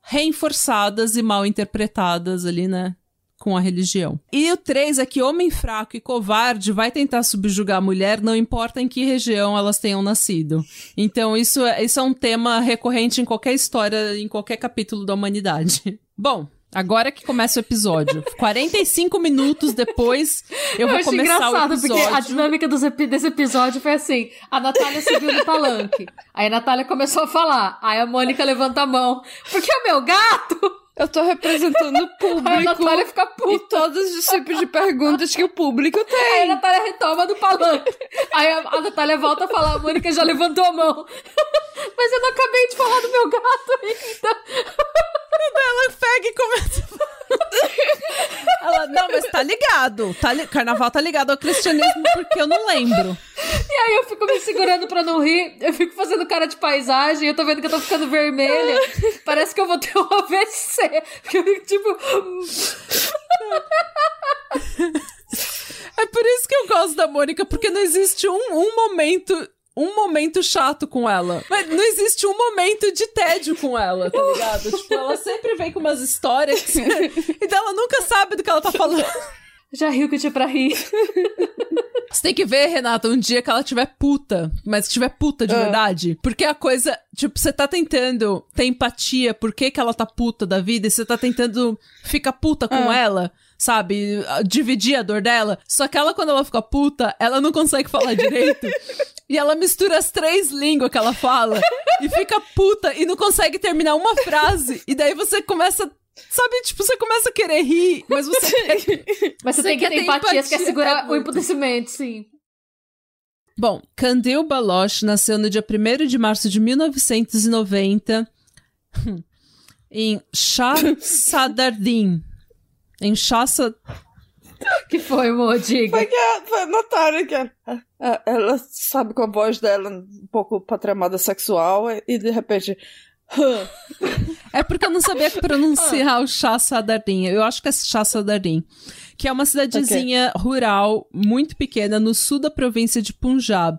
Reforçadas e mal interpretadas ali, né? Com a religião. E o 3 é que homem fraco e covarde vai tentar subjugar a mulher, não importa em que região elas tenham nascido. Então, isso é, isso é um tema recorrente em qualquer história, em qualquer capítulo da humanidade. *laughs* Bom, agora que começa o episódio. *laughs* 45 minutos depois, eu vou achei começar o engraçado, episódio. porque a dinâmica dos epi- desse episódio foi assim: a Natália subiu no palanque. Aí a Natália começou a falar. Aí a Mônica levanta a mão. Porque é meu gato! Eu tô representando o Aí *laughs* a público Natália fica e puta. todos os tipos de perguntas que o público Aí a tem. Natália retoma do palanque. Aí a, a Natália volta a falar, a Mônica já levantou a mão. *laughs* Mas eu não acabei de falar do meu gato ainda. Ela pega e começa a. Ela, não, mas tá ligado. Tá li- Carnaval tá ligado ao cristianismo porque eu não lembro. E aí eu fico me segurando pra não rir. Eu fico fazendo cara de paisagem. Eu tô vendo que eu tô ficando vermelha. Parece que eu vou ter um AVC. Porque *laughs* eu fico tipo. É por isso que eu gosto da Mônica, porque não existe um, um momento. Um momento chato com ela. Mas não existe um momento de tédio com ela, tá ligado? tipo, ela sempre vem com umas histórias que... *laughs* e ela nunca sabe do que ela tá falando. Já riu que tinha pra rir. *laughs* Você tem que ver, Renata, um dia que ela tiver puta, mas que tiver puta de Ah. verdade. Porque a coisa, tipo, você tá tentando ter empatia por que, que ela tá puta da vida e você tá tentando ficar puta com Ah. ela, sabe? Dividir a dor dela. Só que ela, quando ela fica puta, ela não consegue falar direito. *laughs* e ela mistura as três línguas que ela fala e fica puta e não consegue terminar uma frase. E daí você começa. Sabe, tipo, você começa a querer rir, mas você *laughs* quer Mas você, Você tem que ter ter empatia, você quer empatia, segurar é o muito. emputecimento, sim. Bom, Kandil Baloch nasceu no dia 1 de março de 1990 em Shahsadardin. *laughs* Em Shahsa... Que foi, Mo? Diga. Foi que a, foi que a- a- ela sabe com a voz dela um pouco patramada sexual e de repente. É porque eu não sabia *laughs* pronunciar o Shahsadardin. Eu acho que é Shahsadardin. Que é uma cidadezinha rural muito pequena no sul da província de Punjab.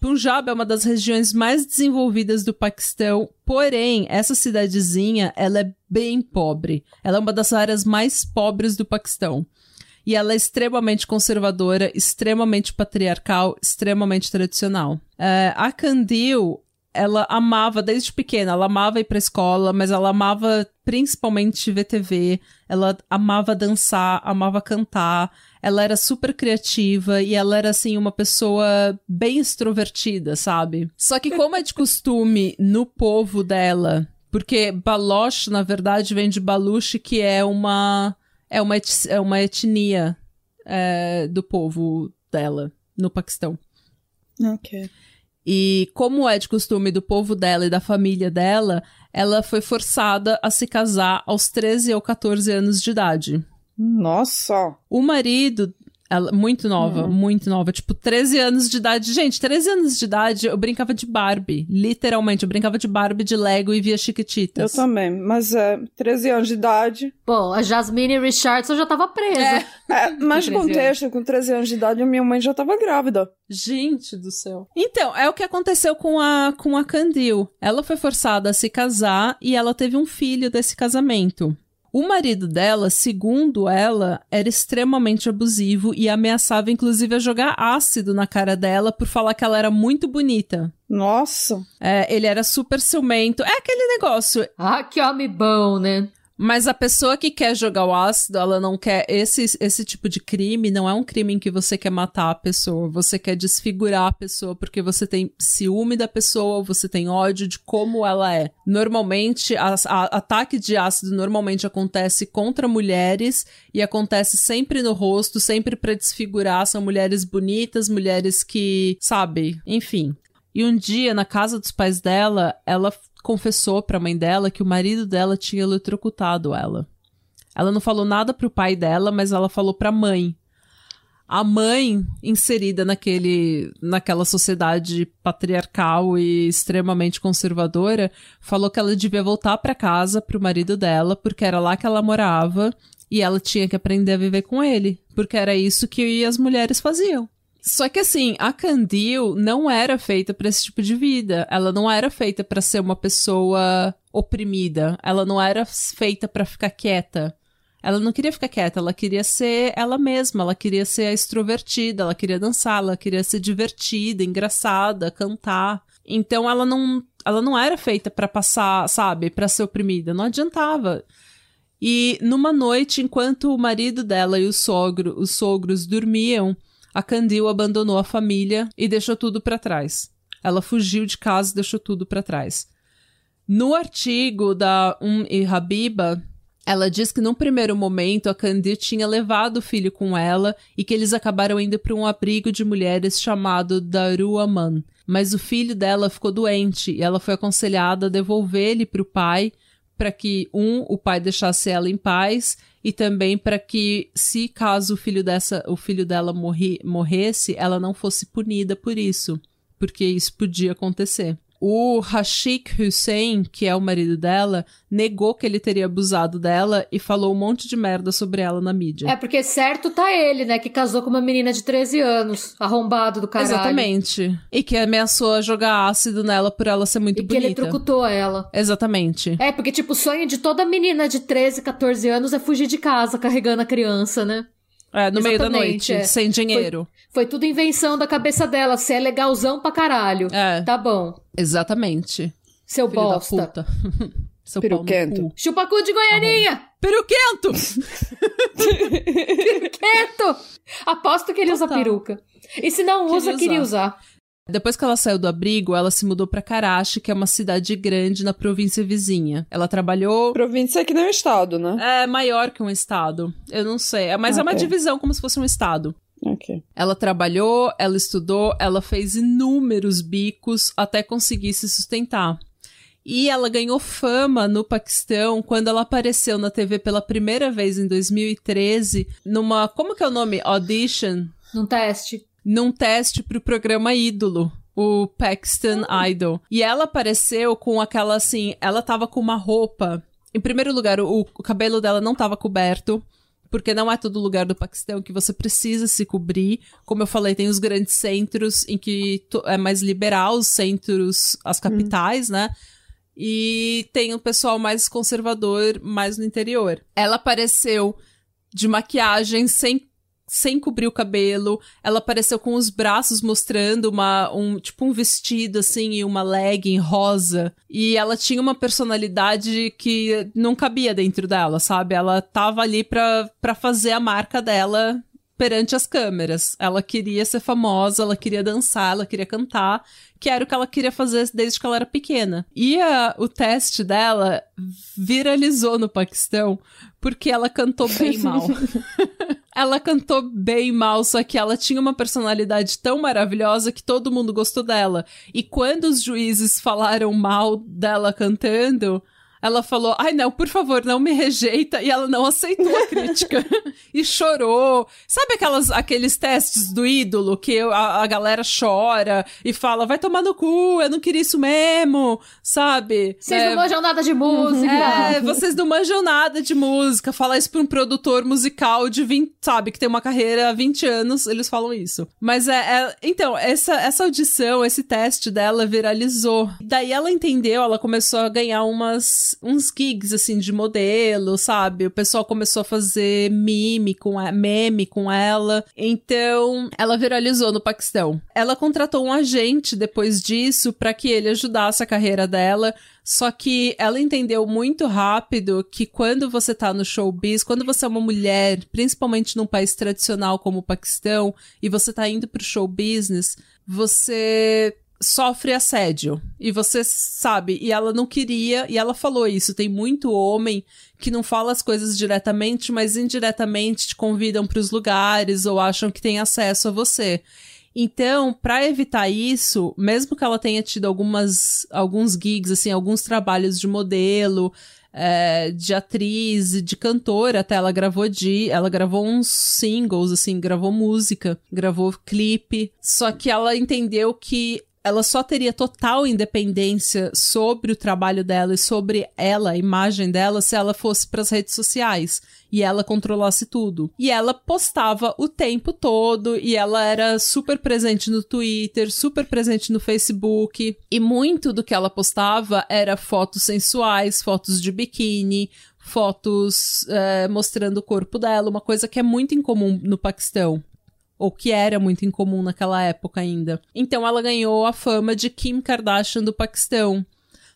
Punjab é uma das regiões mais desenvolvidas do Paquistão, porém, essa cidadezinha, ela é bem pobre. Ela é uma das áreas mais pobres do Paquistão. E ela é extremamente conservadora, extremamente patriarcal, extremamente tradicional. É, a Kandil, ela amava desde pequena, ela amava ir pra escola, mas ela amava principalmente ver TV, ela amava dançar, amava cantar, ela era super criativa e ela era assim uma pessoa bem extrovertida, sabe? Só que como é de costume no povo dela, porque Baloch na verdade vem de Baluch, que é uma é uma, et- é uma etnia é, do povo dela no Paquistão. Ok. E como é de costume do povo dela e da família dela, ela foi forçada a se casar aos 13 ou 14 anos de idade. Nossa! O marido, ela, muito nova, muito nova, tipo 13 anos de idade. Gente, 13 anos de idade eu brincava de Barbie, literalmente, eu brincava de Barbie de Lego e via Eu Chiquititas. também, mas é 13 anos de idade. Bom, a Jasmine Richardson já tava presa. É, *laughs* mas 13 contexto, com 13 anos de idade, a minha mãe já tava grávida. Gente do céu. Então, é o que aconteceu com a, com a Candil. Ela foi forçada a se casar e ela teve um filho desse casamento. O marido dela, segundo ela, era extremamente abusivo e ameaçava inclusive a jogar ácido na cara dela por falar que ela era muito bonita. Nossa. É, ele era super ciumento. É aquele negócio. Ah, que homem bom, né? Mas a pessoa que quer jogar o ácido, ela não quer. Esse, esse tipo de crime não é um crime em que você quer matar a pessoa. Você quer desfigurar a pessoa porque você tem ciúme da pessoa, você tem ódio de como ela é. Normalmente, a, a, ataque de ácido normalmente acontece contra mulheres e acontece sempre no rosto, sempre para desfigurar. São mulheres bonitas, mulheres que, sabe, enfim. E um dia, na casa dos pais dela, ela confessou para a mãe dela que o marido dela tinha eletrocutado ela. Ela não falou nada pro pai dela, mas ela falou pra mãe. A mãe, inserida naquele, naquela sociedade patriarcal e extremamente conservadora, falou que ela devia voltar para casa pro marido dela, porque era lá que ela morava e ela tinha que aprender a viver com ele, porque era isso que as mulheres faziam. Só que assim, a Candil não era feita para esse tipo de vida. Ela não era feita para ser uma pessoa oprimida. Ela não era feita para ficar quieta. Ela não queria ficar quieta, ela queria ser ela mesma, ela queria ser a extrovertida, ela queria dançar, ela queria ser divertida, engraçada, cantar. Então ela não, ela não era feita para passar, sabe, para ser oprimida, não adiantava. E numa noite, enquanto o marido dela e o sogro, os sogros dormiam, a Candil abandonou a família e deixou tudo para trás. Ela fugiu de casa e deixou tudo para trás. No artigo da Um e Habiba, ela diz que num primeiro momento a Candil tinha levado o filho com ela e que eles acabaram indo para um abrigo de mulheres chamado Daruaman. Mas o filho dela ficou doente e ela foi aconselhada a devolver ele para o pai para que um o pai deixasse ela em paz e também para que se caso o filho dessa o filho dela morri, morresse ela não fosse punida por isso porque isso podia acontecer o Rashik Hussein, que é o marido dela, negou que ele teria abusado dela e falou um monte de merda sobre ela na mídia. É porque certo tá ele, né, que casou com uma menina de 13 anos, arrombado do caralho. Exatamente. E que ameaçou jogar ácido nela por ela ser muito e bonita. que ele trucutou ela. Exatamente. É, porque tipo, o sonho de toda menina de 13, 14 anos é fugir de casa carregando a criança, né? É, no meio da noite, é. sem dinheiro. Foi, foi, tudo invenção da cabeça dela. Você é legalzão pra caralho. É. Tá bom. Exatamente. Seu Filho bosta. da puta. *laughs* Seu Peruquento. pau no cu. Chupa cu de Goianinha! Peruquento! *laughs* Peruquento! Aposto que ele usa Total. peruca. E se não usa, Queria queria usar. Depois que ela saiu do abrigo, ela se mudou pra Karachi, que é uma cidade grande na província vizinha. Ela trabalhou. Província é que nem um estado, né? É maior que um estado. Eu não sei. É- Mas é uma divisão, como se fosse um estado. Ok. Ela trabalhou, ela estudou, ela fez inúmeros bicos até conseguir se sustentar. E ela ganhou fama no Paquistão quando ela apareceu na TV pela primeira vez em 2013, numa. Como que é o nome? Audition? Num teste. Num teste pro programa Ídolo. O Paxton Idol. E ela apareceu com aquela assim. Ela tava com uma roupa. Em primeiro lugar, o, o cabelo dela não tava coberto porque não é todo lugar do Paquistão que você precisa se cobrir. Como eu falei, tem os grandes centros em que é mais liberal, os centros, as capitais, né? E tem o pessoal mais conservador, mais no interior. Ela apareceu de maquiagem sem sem cobrir o cabelo. Ela apareceu com os braços mostrando uma, um, tipo um vestido assim e uma legging rosa. E ela tinha uma personalidade que não cabia dentro dela, sabe? Ela tava ali pra, pra fazer a marca dela perante as câmeras. Ela queria ser famosa, ela queria dançar, ela queria cantar, que era o que ela queria fazer desde que ela era pequena. E a- o teste dela viralizou no Paquistão porque ela cantou bem *laughs* mal. *laughs* ela cantou bem mal, só que ela tinha uma personalidade tão maravilhosa que todo mundo gostou dela. E quando os juízes falaram mal dela cantando, ela falou: Ai, não, por favor, não me rejeita. E ela não aceitou a crítica. *laughs* e chorou. Sabe aquelas, aqueles testes do ídolo que a, a galera chora e fala: Vai tomar no cu, eu não queria isso mesmo, sabe? Vocês É, não manjam nada de música. é, vocês não manjam nada de música. Falar isso pra um produtor musical de 20, sabe, que tem uma carreira há 20 anos, eles falam isso. Mas é. é- então, essa, essa audição, esse teste dela viralizou. Daí ela entendeu, ela começou a ganhar umas uns, gigs, assim, de modelo, sabe? O pessoal começou a fazer meme com, a, meme com ela. Então, ela viralizou no Paquistão. Ela contratou um agente depois disso para que ele ajudasse a carreira dela. Só que ela entendeu muito rápido que quando você tá no showbiz, quando você é uma mulher, principalmente num país tradicional como o Paquistão, e você tá indo pro show business, você sofre assédio. E você sabe, e ela não queria, e ela falou isso. Tem muito homem que não fala as coisas diretamente, mas indiretamente te convidam para os lugares ou acham que tem acesso a você. Então, para evitar isso, mesmo que ela tenha tido algumas alguns gigs, assim, alguns trabalhos de modelo, é, de atriz, de cantora, até ela gravou de, ela gravou uns singles, assim, gravou música, gravou clipe. Só que ela entendeu que ela só teria total independência sobre o trabalho dela e sobre ela, a imagem dela, se ela fosse para as redes sociais e ela controlasse tudo. E ela postava o tempo todo e ela era super presente no Twitter, super presente no Facebook. E muito do que ela postava era fotos sensuais, fotos de biquíni, fotos é, mostrando o corpo dela, uma coisa que é muito incomum no Paquistão ou que era muito incomum naquela época ainda. Então ela ganhou a fama de Kim Kardashian do Paquistão.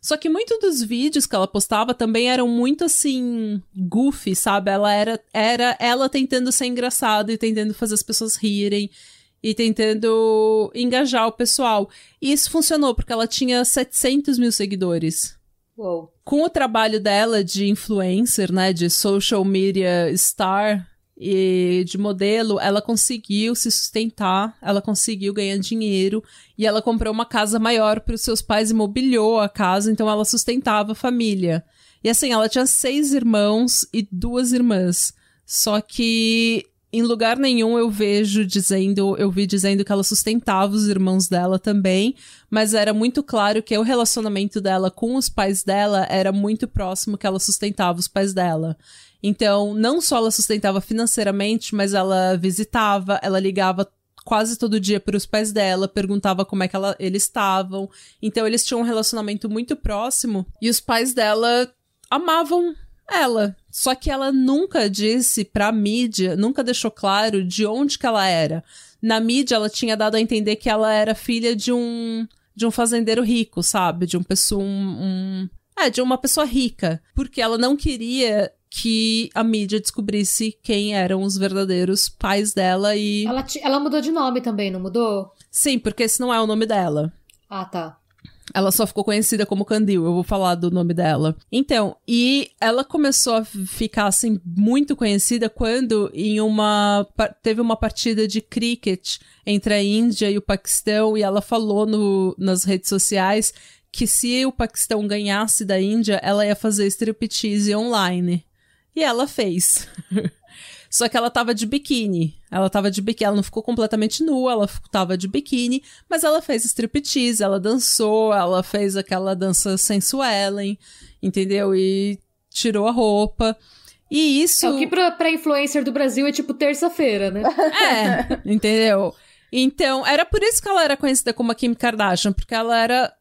Só que muitos dos vídeos que ela postava também eram muito assim, goofy, sabe? Ela era, era ela tentando ser engraçada e tentando fazer as pessoas rirem e tentando engajar o pessoal. E isso funcionou porque ela tinha 700 mil seguidores. Uou. Com o trabalho dela de influencer, né, de social media star, e de modelo, ela conseguiu se sustentar, ela conseguiu ganhar dinheiro e ela comprou uma casa maior para os seus pais e mobiliou a casa, então ela sustentava a família. E assim, ela tinha seis irmãos e duas irmãs. Só que em lugar nenhum eu vejo dizendo, eu vi dizendo que ela sustentava os irmãos dela também, mas era muito claro que o relacionamento dela com os pais dela era muito próximo que ela sustentava os pais dela. Então, não só ela sustentava financeiramente, mas ela visitava, ela ligava quase todo dia para os pais dela, perguntava como é que ela, eles estavam. Então, eles tinham um relacionamento muito próximo e os pais dela amavam ela. Só que ela nunca disse pra mídia, nunca deixou claro de onde que ela era. Na mídia, ela tinha dado a entender que ela era filha de um de um fazendeiro rico, sabe? De um pessoa um, um é, de uma pessoa rica, porque ela não queria que a mídia descobrisse quem eram os verdadeiros pais dela e. Ela, ela mudou de nome também, não mudou? Sim, porque esse não é o nome dela. Ah, tá. Ela só ficou conhecida como Candil, eu vou falar do nome dela. Então, e ela começou a ficar assim muito conhecida quando em uma teve uma partida de cricket entre a Índia e o Paquistão e ela falou no, nas redes sociais que se o Paquistão ganhasse da Índia, ela ia fazer striptease online. E ela fez. *laughs* Só que ela tava de biquíni. Ela tava de biquíni. Ela não ficou completamente nua, ela tava de biquíni, mas ela fez striptease, ela dançou, ela fez aquela dança sensuellen, entendeu? E tirou a roupa. E isso. É o que pra, pra influencer do Brasil é tipo terça-feira, né? *laughs* É, entendeu? Então, era por isso que ela era conhecida como a Kim Kardashian, porque ela era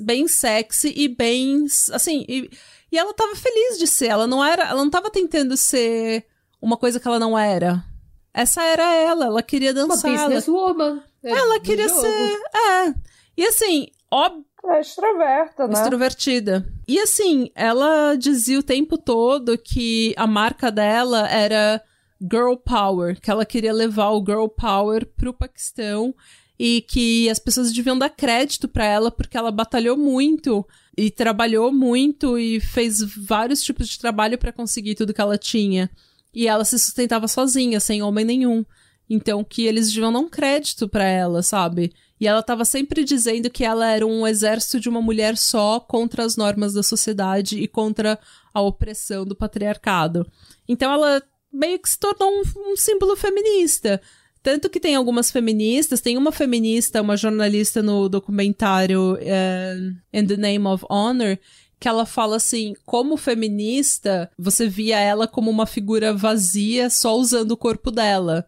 bem sexy e bem. Assim. E, e ela tava feliz de ser. Ela não era. Ela não tava tentando ser uma coisa que ela não era. Essa era ela. Ela queria dançar. Uma businesswoman. É, ela queria jogo. ser. É. E assim, óbvio. É extroverta, né? Extrovertida. E assim, ela dizia o tempo todo que a marca dela era girl power, que ela queria levar o girl power pro Paquistão e que as pessoas deviam dar crédito para ela porque ela batalhou muito e trabalhou muito e fez vários tipos de trabalho para conseguir tudo que ela tinha. E ela se sustentava sozinha, sem homem nenhum. Então que eles deviam dar um crédito para ela, sabe? E ela tava sempre dizendo que ela era um exército de uma mulher só contra as normas da sociedade e contra a opressão do patriarcado. Então ela meio que se tornou um, um símbolo feminista. Tanto que tem algumas feministas, tem uma feminista, uma jornalista no documentário uh, In the Name of Honor, que ela fala assim: como feminista, você via ela como uma figura vazia só usando o corpo dela.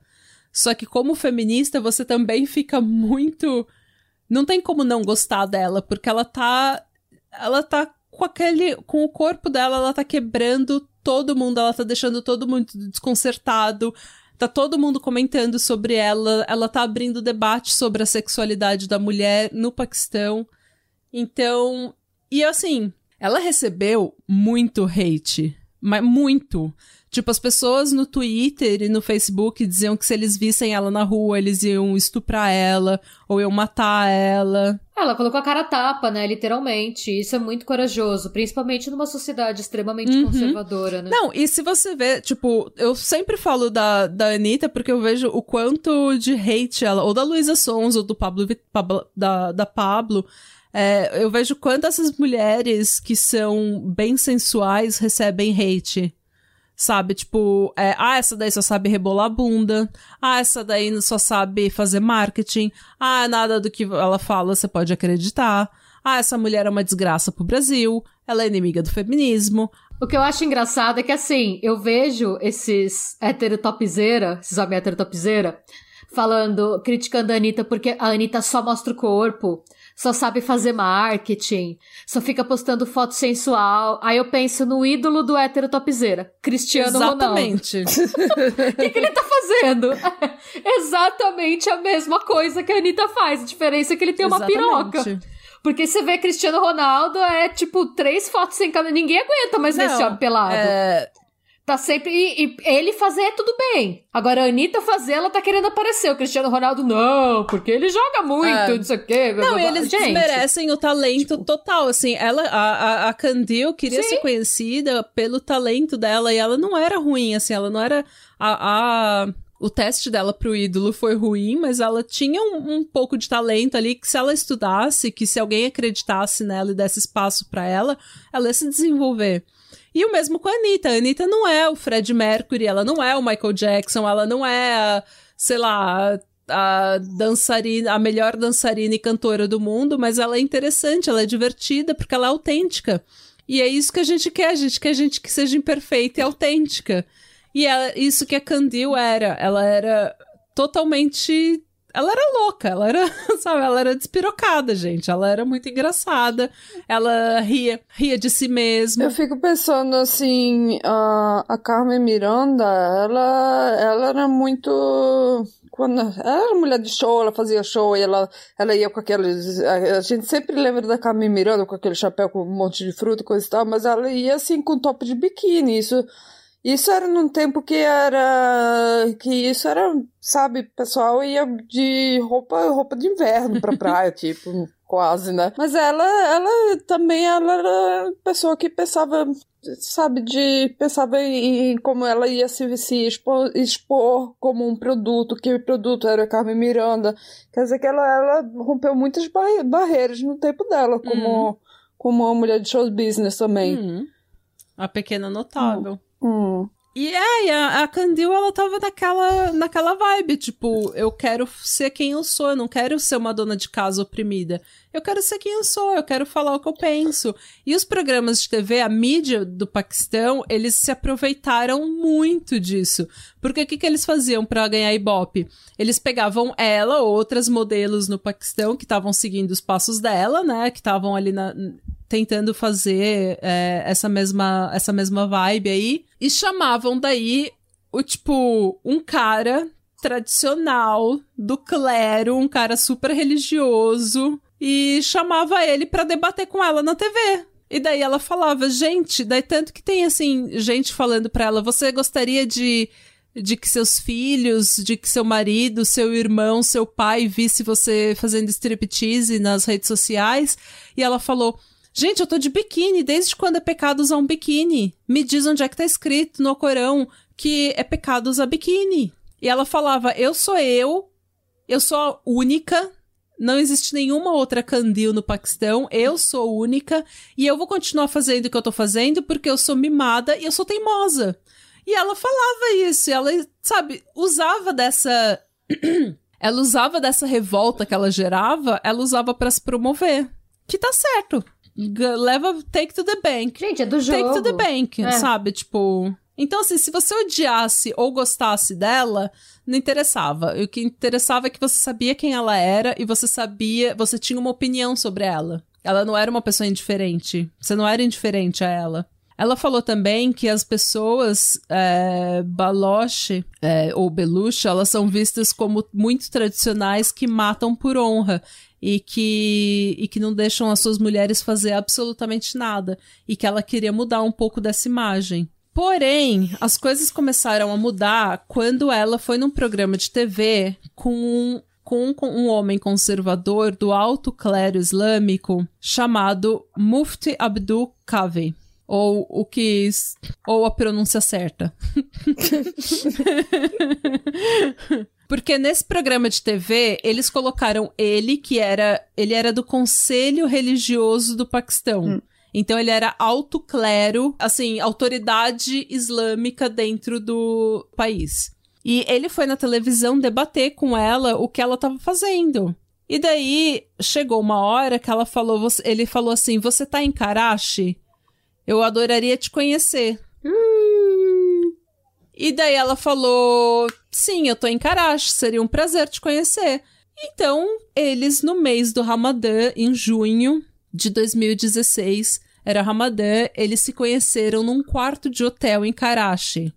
Só que como feminista, você também fica muito. Não tem como não gostar dela, porque ela tá. Ela tá com aquele. Com o corpo dela, ela tá quebrando todo mundo, ela tá deixando todo mundo desconcertado. Tá todo mundo comentando sobre ela, ela tá abrindo debate sobre a sexualidade da mulher no Paquistão. Então, e assim, ela recebeu muito hate, mas muito. Tipo, as pessoas no Twitter e no Facebook diziam que se eles vissem ela na rua, eles iam estuprar ela, ou iam matar ela. Ela colocou a cara a tapa, né? Literalmente. Isso é muito corajoso, principalmente numa sociedade extremamente uhum. conservadora, né? Não, e se você vê, tipo, eu sempre falo da, da Anitta porque eu vejo o quanto de hate ela, ou da Luísa Sons, ou do Pablo, Pablo da, da Pablo. É, eu vejo quanto essas mulheres que são bem sensuais recebem hate. Sabe, tipo, é, ah, essa daí só sabe rebolar a bunda. Ah, essa daí só sabe fazer marketing. Ah, nada do que ela fala você pode acreditar. Ah, essa mulher é uma desgraça pro Brasil. Ela é inimiga do feminismo. O que eu acho engraçado é que, assim, eu vejo esses heterotopzeira, esses homens heterotopzeira, falando, criticando a Anitta porque a Anitta só mostra o corpo só sabe fazer marketing, só fica postando foto sensual. Aí eu penso no ídolo do hétero topzeira, Cristiano Exatamente. Ronaldo. *laughs* O que, que ele tá fazendo? Exatamente a mesma coisa que a Anitta faz. A diferença é que ele tem uma piroca. Porque você vê Cristiano Ronaldo, é tipo três fotos sem câmera. Ninguém aguenta mais ver esse homem pelado. É... Tá sempre. E, e, ele fazer tudo bem. Agora, a Anitta fazer, ela tá querendo aparecer. O Cristiano Ronaldo, não, porque ele joga muito, é. não sei o quê. Não, blá, eles Gente. merecem o talento tipo... total. Assim, ela, a, a, a Candil queria Sim. ser conhecida pelo talento dela e ela não era ruim, assim, ela não era. A, a, o teste dela pro ídolo foi ruim, mas ela tinha um, um, pouco de talento ali que se ela estudasse, que se alguém acreditasse nela e desse espaço para ela, ela ia se desenvolver. E o mesmo com a Anitta. A Anitta não é o Fred Mercury, ela não é o Michael Jackson, ela não é, a, sei lá, a dançarina, a melhor dançarina e cantora do mundo, mas ela é interessante, ela é divertida porque ela é autêntica. E é isso que a gente quer, a gente quer gente que seja imperfeita e autêntica. E é isso que a Candil era. Ela era totalmente ela era louca, ela era, *laughs* sabe, ela era despirocada, gente. Ela era muito engraçada. Ela ria, ria de si mesma. Eu fico pensando assim, a, a Carmen Miranda, ela, ela era muito quando ela era mulher de show, ela fazia show e ela, ela ia com aqueles. A, gente sempre lembra da Carmen Miranda com aquele chapéu com um monte de fruta e coisa e tal, mas ela ia assim com top de biquíni. Isso isso era num tempo que era. que isso era, sabe, pessoal ia de roupa, roupa de inverno pra *laughs* praia, tipo, quase, né? Mas ela, ela também ela era pessoa que pensava, sabe, de. pensava em, em como ela ia se, se expor, expor, como um produto, que o produto era Carmen Miranda. Quer dizer que ela, ela rompeu muitas barreiras no tempo dela, como, uhum. como uma mulher de show business também. Uhum. A pequena notável. Uhum. Hum. E é, a, a Candil, ela tava naquela, naquela vibe, tipo, eu quero ser quem eu sou, eu não quero ser uma dona de casa oprimida. Eu quero ser quem eu sou, eu quero falar o que eu penso. E os programas de TV, a mídia do Paquistão, eles se aproveitaram muito disso. Porque o que, que eles faziam para ganhar Ibope? Eles pegavam ela, outras modelos no Paquistão que estavam seguindo os passos dela, né? Que estavam ali na, tentando fazer é, essa, mesma, essa mesma vibe aí. E chamavam daí o tipo, um cara tradicional do clero, um cara super religioso, e chamava ele para debater com ela na TV. E daí ela falava, gente, daí tanto que tem assim, gente falando pra ela, você gostaria de de que seus filhos, de que seu marido, seu irmão, seu pai visse você fazendo striptease nas redes sociais? E ela falou: Gente, eu tô de biquíni. Desde quando é pecado usar um biquíni? Me diz onde é que tá escrito no Corão que é pecado usar biquíni. E ela falava: Eu sou eu, eu sou a única. Não existe nenhuma outra Candil no Paquistão. Eu sou única. E eu vou continuar fazendo o que eu tô fazendo porque eu sou mimada e eu sou teimosa. E ela falava isso. Ela, sabe, usava dessa. *clears throat* ela usava dessa revolta que ela gerava, ela usava para se promover. Que tá certo leva take to the bank. Gente, é do jogo. Take to the bank, é. sabe? Tipo. Então, assim, se você odiasse ou gostasse dela, não interessava. O que interessava é que você sabia quem ela era e você sabia, você tinha uma opinião sobre ela. Ela não era uma pessoa indiferente. Você não era indiferente a ela. Ela falou também que as pessoas é, baloche é, ou beluche, elas são vistas como muito tradicionais que matam por honra e que, e que não deixam as suas mulheres fazer absolutamente nada. E que ela queria mudar um pouco dessa imagem. Porém, as coisas começaram a mudar quando ela foi num programa de TV com com um homem conservador do alto clero islâmico chamado Mufti Abdul Kavi. Ou o que. Ou a pronúncia certa. *laughs* Porque nesse programa de TV, eles colocaram ele, que era. Ele era do Conselho Religioso do Paquistão. Hum. Então ele era alto clero, assim, autoridade islâmica dentro do país. E ele foi na televisão debater com ela o que ela estava fazendo. E daí chegou uma hora que ela falou, ele falou assim: "Você tá em Karachi?" Eu adoraria te conhecer. Hum. E daí ela falou: Sim, eu tô em Karachi, seria um prazer te conhecer. Então, eles, no mês do Ramadã, em junho de 2016, era Ramadã, eles se conheceram num quarto de hotel em Karachi.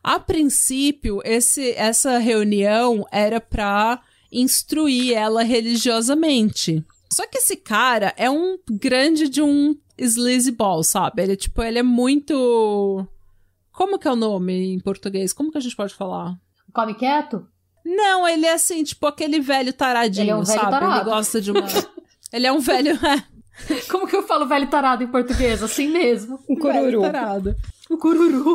A princípio, esse, essa reunião era pra instruir ela religiosamente. Só que esse cara é um grande de um sleazeball, sabe? Ele, tipo, ele é muito... Como que é o nome em português? Como que a gente pode falar? Come quieto? Não, ele é assim, tipo aquele velho taradinho, ele é um velho sabe? Tarado. Ele gosta de uma... *laughs* ele é um velho... Como que eu falo velho tarado em português? Assim mesmo. Um cururu. tarado. Um cururu.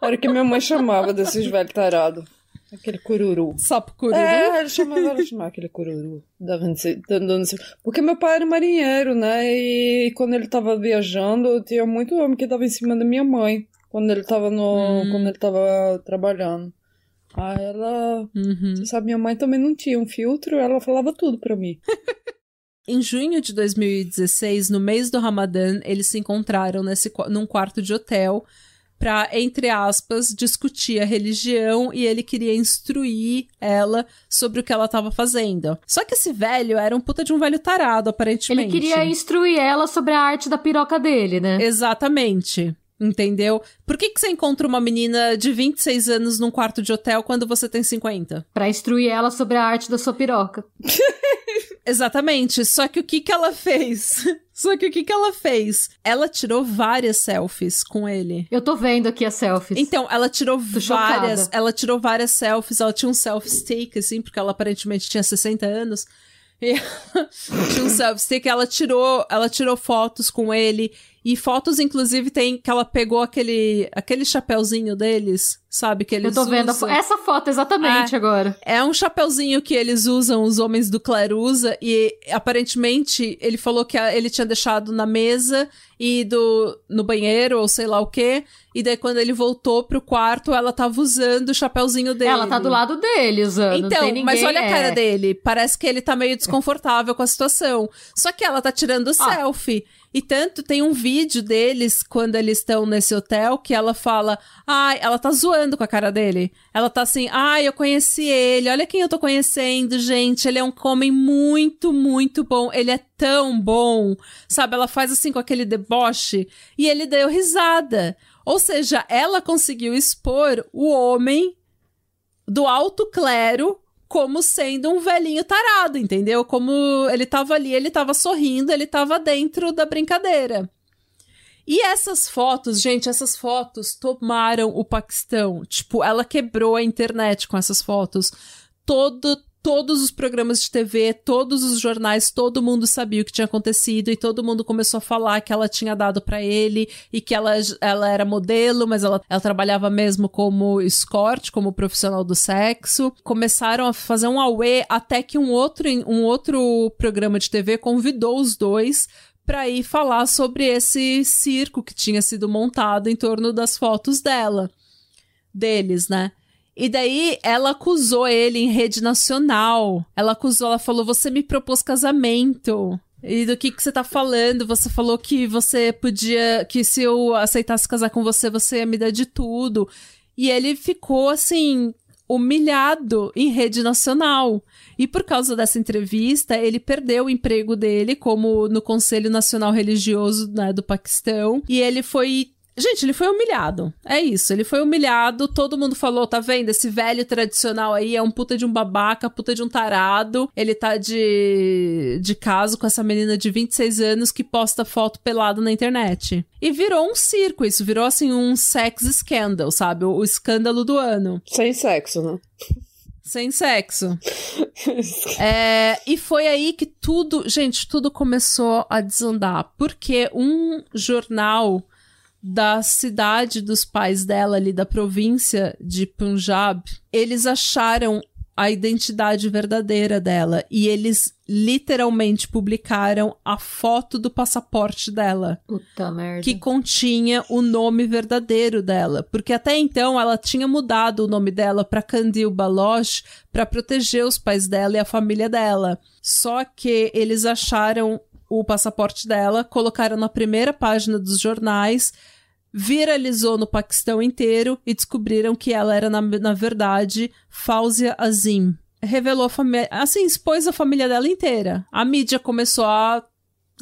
Era o que minha mãe chamava desses velhos tarados. Aquele cururu. Sapo cururu? É, ele chamava, ela chamava aquele cururu. Porque meu pai era marinheiro, né? E quando ele tava viajando, tinha muito homem que tava em cima da minha mãe. Quando ele tava no. Hum. Quando ele tava trabalhando. Aí ela. Uhum. Você sabe, minha mãe também não tinha um filtro, ela falava tudo pra mim. *laughs* Em junho de 2016, no mês do Ramadã, eles se encontraram nesse, num quarto de hotel para, entre aspas, discutir a religião e ele queria instruir ela sobre o que ela estava fazendo. Só que esse velho era um puta de um velho tarado, aparentemente. Ele queria instruir ela sobre a arte da piroca dele, né? Exatamente. Entendeu? Por que, que você encontra uma menina de 26 anos num quarto de hotel quando você tem 50? Pra instruir ela sobre a arte da sua piroca. *laughs* Exatamente. Só que o que que ela fez? *laughs* Só que o que que ela fez? Ela tirou várias selfies com ele. Eu tô vendo aqui as selfies. Então, ela tirou tô várias, chocada. ela tirou várias selfies, ela tinha um selfie stick assim, porque ela aparentemente tinha 60 anos. *laughs* E tinha um selfie stick, ela tirou, ela tirou fotos com ele e fotos, inclusive, tem que ela pegou aquele, aquele chapéuzinho deles, sabe? Que eles Eu tô vendo usam. essa foto exatamente é, agora. É um chapéuzinho que eles usam, os homens do clero usa, e aparentemente ele falou que ele tinha deixado na mesa e do, no banheiro, ou sei lá o quê. E daí, quando ele voltou pro quarto, ela tava usando o chapéuzinho dele. Ela tá do lado dele usando. Então, ninguém, mas olha é. a cara dele. Parece que ele tá meio desconfortável com a situação. Só que ela tá tirando ah. selfie. E tanto tem um vídeo deles quando eles estão nesse hotel que ela fala: Ai, ela tá zoando com a cara dele. Ela tá assim: Ai, eu conheci ele. Olha quem eu tô conhecendo, gente. Ele é um homem muito, muito bom. Ele é tão bom. Sabe? Ela faz assim com aquele deboche. E ele deu risada. Ou seja, ela conseguiu expor o homem do alto clero como sendo um velhinho tarado, entendeu? Como ele tava ali, ele tava sorrindo, ele tava dentro da brincadeira. E essas fotos, gente, essas fotos tomaram o Paquistão. Tipo, ela quebrou a internet com essas fotos. Todo, todos os programas de TV, todos os jornais, todo mundo sabia o que tinha acontecido e todo mundo começou a falar que ela tinha dado para ele e que ela, ela era modelo, mas ela, ela trabalhava mesmo como escort, como profissional do sexo. Começaram a fazer um auê até que um outro, um outro programa de TV convidou os dois para ir falar sobre esse circo que tinha sido montado em torno das fotos dela. Deles, né? E daí ela acusou ele em rede nacional. Ela acusou, ela falou: você me propôs casamento. E do que, que você tá falando? Você falou que você podia. que se eu aceitasse casar com você, você ia me dar de tudo. E ele ficou assim. humilhado em rede nacional. E por causa dessa entrevista, ele perdeu o emprego dele como no Conselho Nacional Religioso né, do Paquistão. E ele foi Gente, ele foi humilhado. É isso, ele foi humilhado. Todo mundo falou: tá vendo? Esse velho tradicional aí é um puta de um babaca, puta de um tarado. Ele tá de, de caso com essa menina de 26 anos que posta foto pelado na internet. E virou um circo, isso virou assim um sex scandal, sabe? O, o escândalo do ano. Sem sexo, né? Sem sexo. *laughs* é, e foi aí que tudo, gente, tudo começou a desandar. Porque um jornal da cidade dos pais dela ali da província de Punjab, eles acharam a identidade verdadeira dela e eles literalmente publicaram a foto do passaporte dela. Puta merda. Que continha o nome verdadeiro dela, porque até então ela tinha mudado o nome dela para Candil Baloch para proteger os pais dela e a família dela. Só que eles acharam o passaporte dela, colocaram na primeira página dos jornais viralizou no Paquistão inteiro e descobriram que ela era, na, na verdade, Fausia Azim. Revelou a família. Assim, expôs a família dela inteira. A mídia começou a,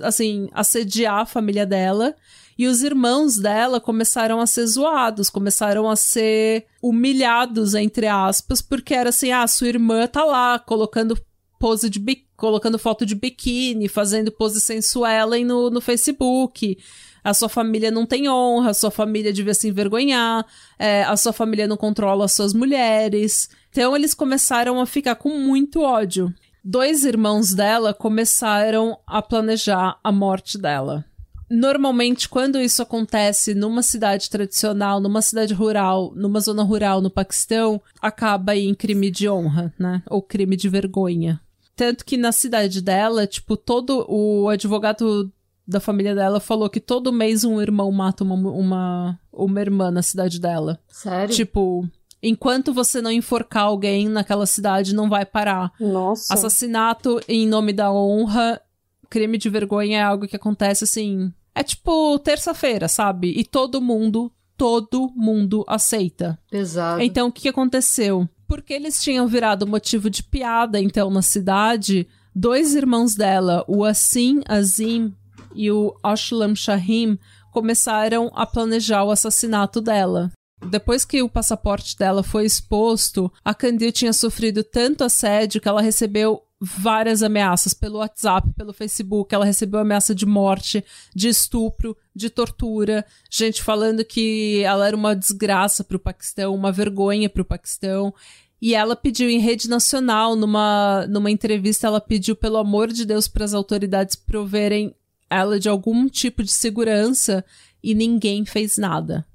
assim, assediar a família dela. E os irmãos dela começaram a ser zoados, começaram a ser humilhados, entre aspas, porque era assim: ah, sua irmã tá lá colocando pose de colocando foto de biquíni, fazendo pose sensuela no, no Facebook a sua família não tem honra, a sua família devia se envergonhar, é, a sua família não controla as suas mulheres. Então eles começaram a ficar com muito ódio. Dois irmãos dela começaram a planejar a morte dela. Normalmente, quando isso acontece numa cidade tradicional, numa cidade rural, numa zona rural no Paquistão, acaba em crime de honra, né? Ou crime de vergonha. Tanto que na cidade dela, tipo, todo o advogado da família dela falou que todo mês um irmão mata uma, uma, uma irmã na cidade dela. Sério? Tipo, enquanto você não enforcar alguém naquela cidade, não vai parar. Nossa. Assassinato em nome da honra, crime de vergonha é algo que acontece assim. É tipo terça-feira, sabe? E todo mundo, todo mundo aceita. Exato. Então o que aconteceu? Porque eles tinham virado motivo de piada, então, na cidade, dois irmãos dela, o Assim Azim e o Ashlam Shahim começaram a planejar o assassinato dela. Depois que o passaporte dela foi exposto, a Candil tinha sofrido tanto assédio que ela recebeu várias ameaças pelo WhatsApp, pelo Facebook. Ela recebeu ameaça de morte, de estupro, de tortura, gente falando que ela era uma desgraça para o Paquistão, uma vergonha para o Paquistão. E ela pediu em rede nacional, numa, numa entrevista, ela pediu, pelo amor de Deus, para as autoridades proverem ela de algum tipo de segurança e ninguém fez nada.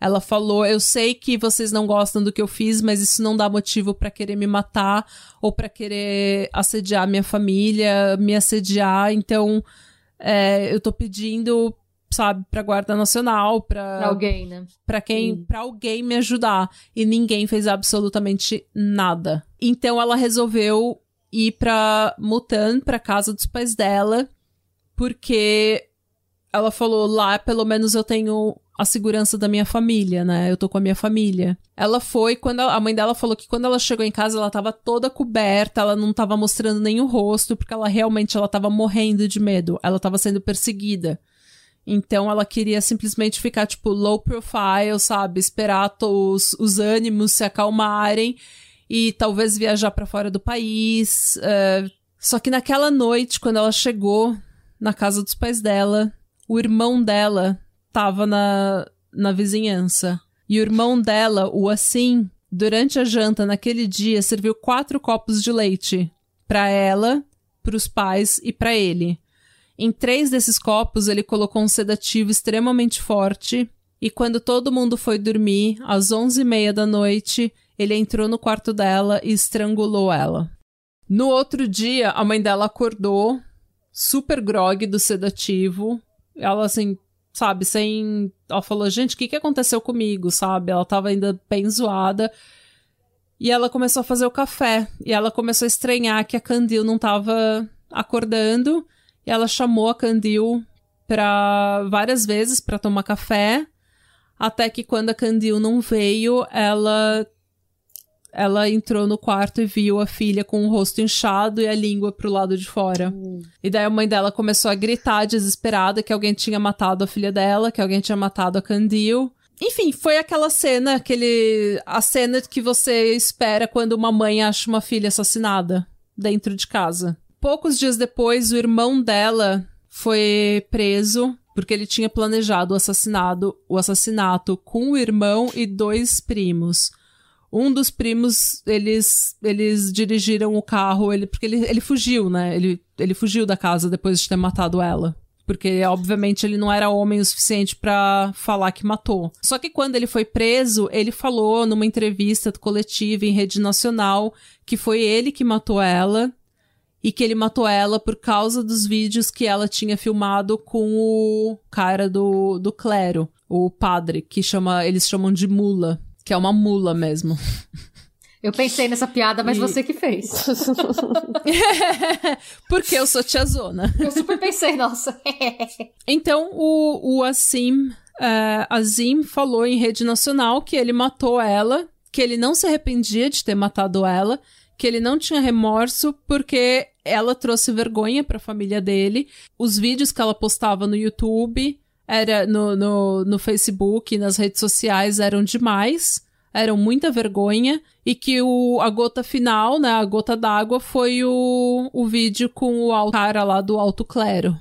Ela falou: Eu sei que vocês não gostam do que eu fiz, mas isso não dá motivo para querer me matar ou para querer assediar minha família, me assediar. Então, é, eu tô pedindo, sabe, pra Guarda Nacional, pra. Pra alguém, né? Pra quem. Pra alguém me ajudar. E ninguém fez absolutamente nada. Então, ela resolveu ir pra Mutan, pra casa dos pais dela porque ela falou lá, pelo menos eu tenho a segurança da minha família, né? Eu tô com a minha família. Ela foi quando a, mãe dela falou que quando ela chegou em casa ela tava toda coberta, ela não tava mostrando o rosto, porque ela realmente ela tava morrendo de medo, ela tava sendo perseguida. Então ela queria simplesmente ficar tipo low profile, sabe, esperar os, os ânimos se acalmarem e talvez viajar para fora do país. Uh... Só que naquela noite, quando ela chegou na casa dos pais dela. O irmão dela tava na, na vizinhança. E o irmão dela, o Assim, durante a janta naquele dia, serviu quatro copos de leite para ela, para os pais e para ele. Em três desses copos, ele colocou um sedativo extremamente forte. E quando todo mundo foi dormir, às onze e meia da noite, ele entrou no quarto dela e estrangulou ela. No outro dia, a mãe dela acordou super grog do sedativo. Ela, assim, sabe, sem. Ela falou, gente, o que, que aconteceu comigo, sabe? Ela tava ainda bem zoada. E ela começou a fazer o café. E ela começou a estranhar que a Candil não tava acordando. E ela chamou a Candil para várias vezes para tomar café. Até que quando a Candil não veio, ela ela entrou no quarto e viu a filha com o rosto inchado e a língua pro lado de fora. Hum. E daí a mãe dela começou a gritar desesperada que alguém tinha matado a filha dela, que alguém tinha matado a Candil. Enfim, foi aquela cena, aquele a cena que você espera quando uma mãe acha uma filha assassinada dentro de casa. Poucos dias depois, o irmão dela foi preso porque ele tinha planejado o assassinado, o assassinato com o irmão e dois primos. Um dos primos, eles, eles dirigiram o carro, ele, porque ele, ele fugiu, né? Ele, ele fugiu da casa depois de ter matado ela. Porque, obviamente, ele não era homem o suficiente para falar que matou. Só que quando ele foi preso, ele falou numa entrevista coletiva em rede nacional que foi ele que matou ela e que ele matou ela por causa dos vídeos que ela tinha filmado com o cara do, do clero, o padre, que chama, eles chamam de mula, que é uma mula mesmo. Eu pensei nessa piada, mas E- você que fez. *laughs* Porque eu sou tiazona. Eu super pensei, nossa. Então, o, o Assim, é, Azim falou em rede nacional que ele matou ela, que ele não se arrependia de ter matado ela, que ele não tinha remorso porque ela trouxe vergonha pra família dele. Os vídeos que ela postava no YouTube, era no, no, no Facebook, nas redes sociais, eram demais. Eram muita vergonha. E que o, a gota final, né, a gota d'água, foi o, o vídeo com o cara lá do alto clero.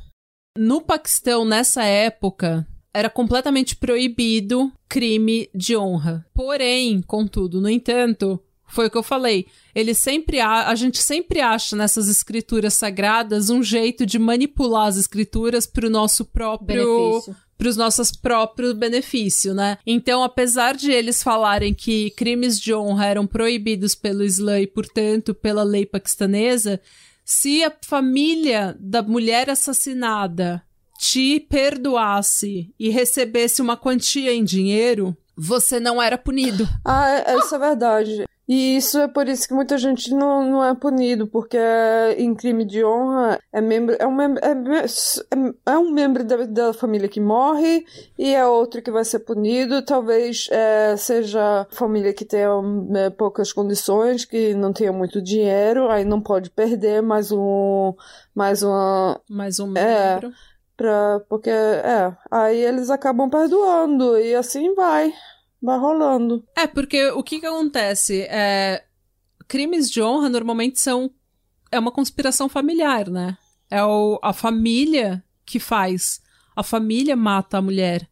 No Paquistão, nessa época, era completamente proibido crime de honra. Porém, contudo, no entanto, foi o que eu falei. Ele sempre a, a gente sempre acha nessas escrituras sagradas um jeito de manipular as escrituras para o nosso próprio Benefício. para os nossos próprios benefícios, né? Então, apesar de eles falarem que crimes de honra eram proibidos pelo Islã e, portanto, pela lei paquistanesa, se a família da mulher assassinada te perdoasse e recebesse uma quantia em dinheiro, você não era punido. Ah, isso é verdade. E isso é por isso que muita gente não, não é punido, porque em crime de honra é membro é um membro é, é- é um membro da, da família que morre e é outro que vai ser punido. Talvez é, seja família que tenha é, poucas condições, que não tenha muito dinheiro, aí não pode perder mais um mais uma Mais um É. membro. Pra, porque, é, aí eles acabam perdoando e assim vai, vai rolando. É, porque o que que acontece? É, crimes de honra normalmente são. É uma conspiração familiar, né? É o, a família que faz. A família mata a mulher.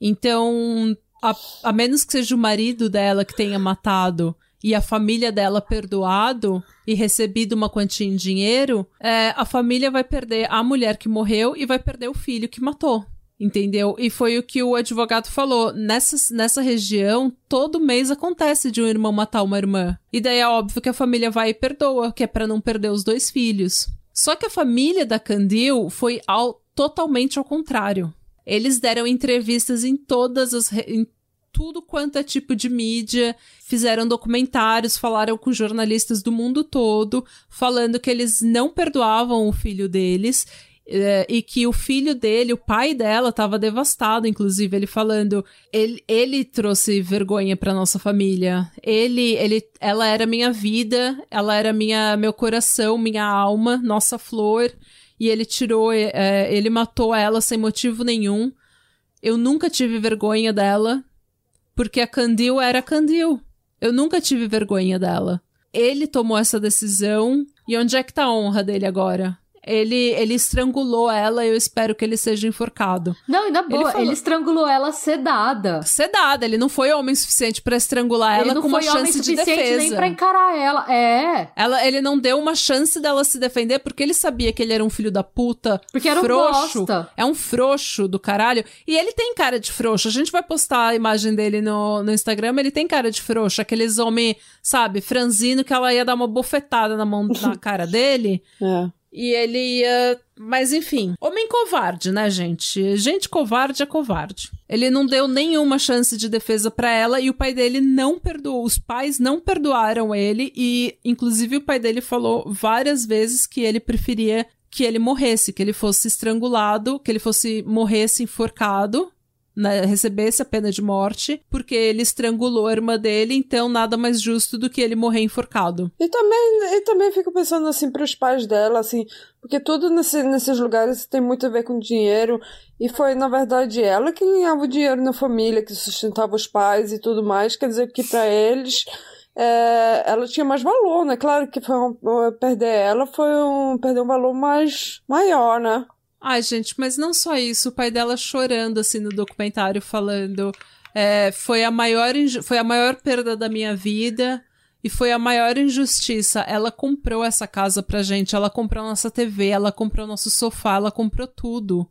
Então, a, a menos que seja o marido dela que tenha matado e a família dela perdoado e recebido uma quantia em dinheiro, é, a família vai perder a mulher que morreu e vai perder o filho que matou. Entendeu? E foi o que o advogado falou. Nessa, nessa região, todo mês acontece de um irmão matar uma irmã. E daí é óbvio que a família vai e perdoa, que é pra não perder os dois filhos. Só que a família da Candil foi ao, totalmente ao contrário. Eles deram entrevistas em todas as. em tudo quanto é tipo de mídia, fizeram documentários, falaram com jornalistas do mundo todo, falando que eles não perdoavam o filho deles é, e que o filho dele, o pai dela, estava devastado, inclusive ele falando, ele, ele trouxe vergonha para nossa família. Ele, ele, ela era minha vida, ela era minha, meu coração, minha alma, nossa flor, e ele tirou, é, ele matou ela sem motivo nenhum. Eu nunca tive vergonha dela, porque a Candil era a Candil. Eu nunca tive vergonha dela. Ele tomou essa decisão. E onde é que tá a honra dele agora? Ele, ele estrangulou ela e eu espero que ele seja enforcado. Não, e na boa, ele, falou- estrangulou ela sedada. Sedada, ele não foi homem suficiente pra estrangular ele ela não com uma foi homem chance de suficiente defesa. nem pra encarar ela. É. Ela, ele não deu uma chance dela se defender porque ele sabia que ele era um filho da puta. Porque era um frouxo. bosta. É um frouxo do caralho. E ele tem cara de frouxo. A gente vai postar a imagem dele no, no Instagram. Ele tem cara de frouxo. Aqueles homens, sabe, franzino que ela ia dar uma bofetada na mão na *laughs* cara dele. É. E ele ia. Mas enfim. Homem covarde, né, gente? Gente covarde é covarde. Ele não deu nenhuma chance de defesa pra ela e o pai dele não perdoou. Os pais não perdoaram ele e, inclusive, o pai dele falou várias vezes que ele preferia que ele morresse, que ele fosse estrangulado, que ele fosse morresse enforcado né, recebesse a pena de morte, porque ele estrangulou a irmã dele, então nada mais justo do que ele morrer enforcado. E também, e também fico pensando assim pros pais dela, assim, porque tudo nesse, nesses lugares tem muito a ver com dinheiro, e foi, na verdade, ela que ganhava o dinheiro na família, que sustentava os pais e tudo mais, quer dizer que para eles é, ela tinha mais valor, né? Claro que foi um, perder ela foi um perder um valor mais maior, né? Ai, gente, mas não só isso, o pai dela chorando assim no documentário falando é, foi a maior foi a maior perda da minha vida e foi a maior injustiça. Ela comprou essa casa pra gente, ela comprou nossa TV, ela comprou nosso sofá, ela comprou tudo.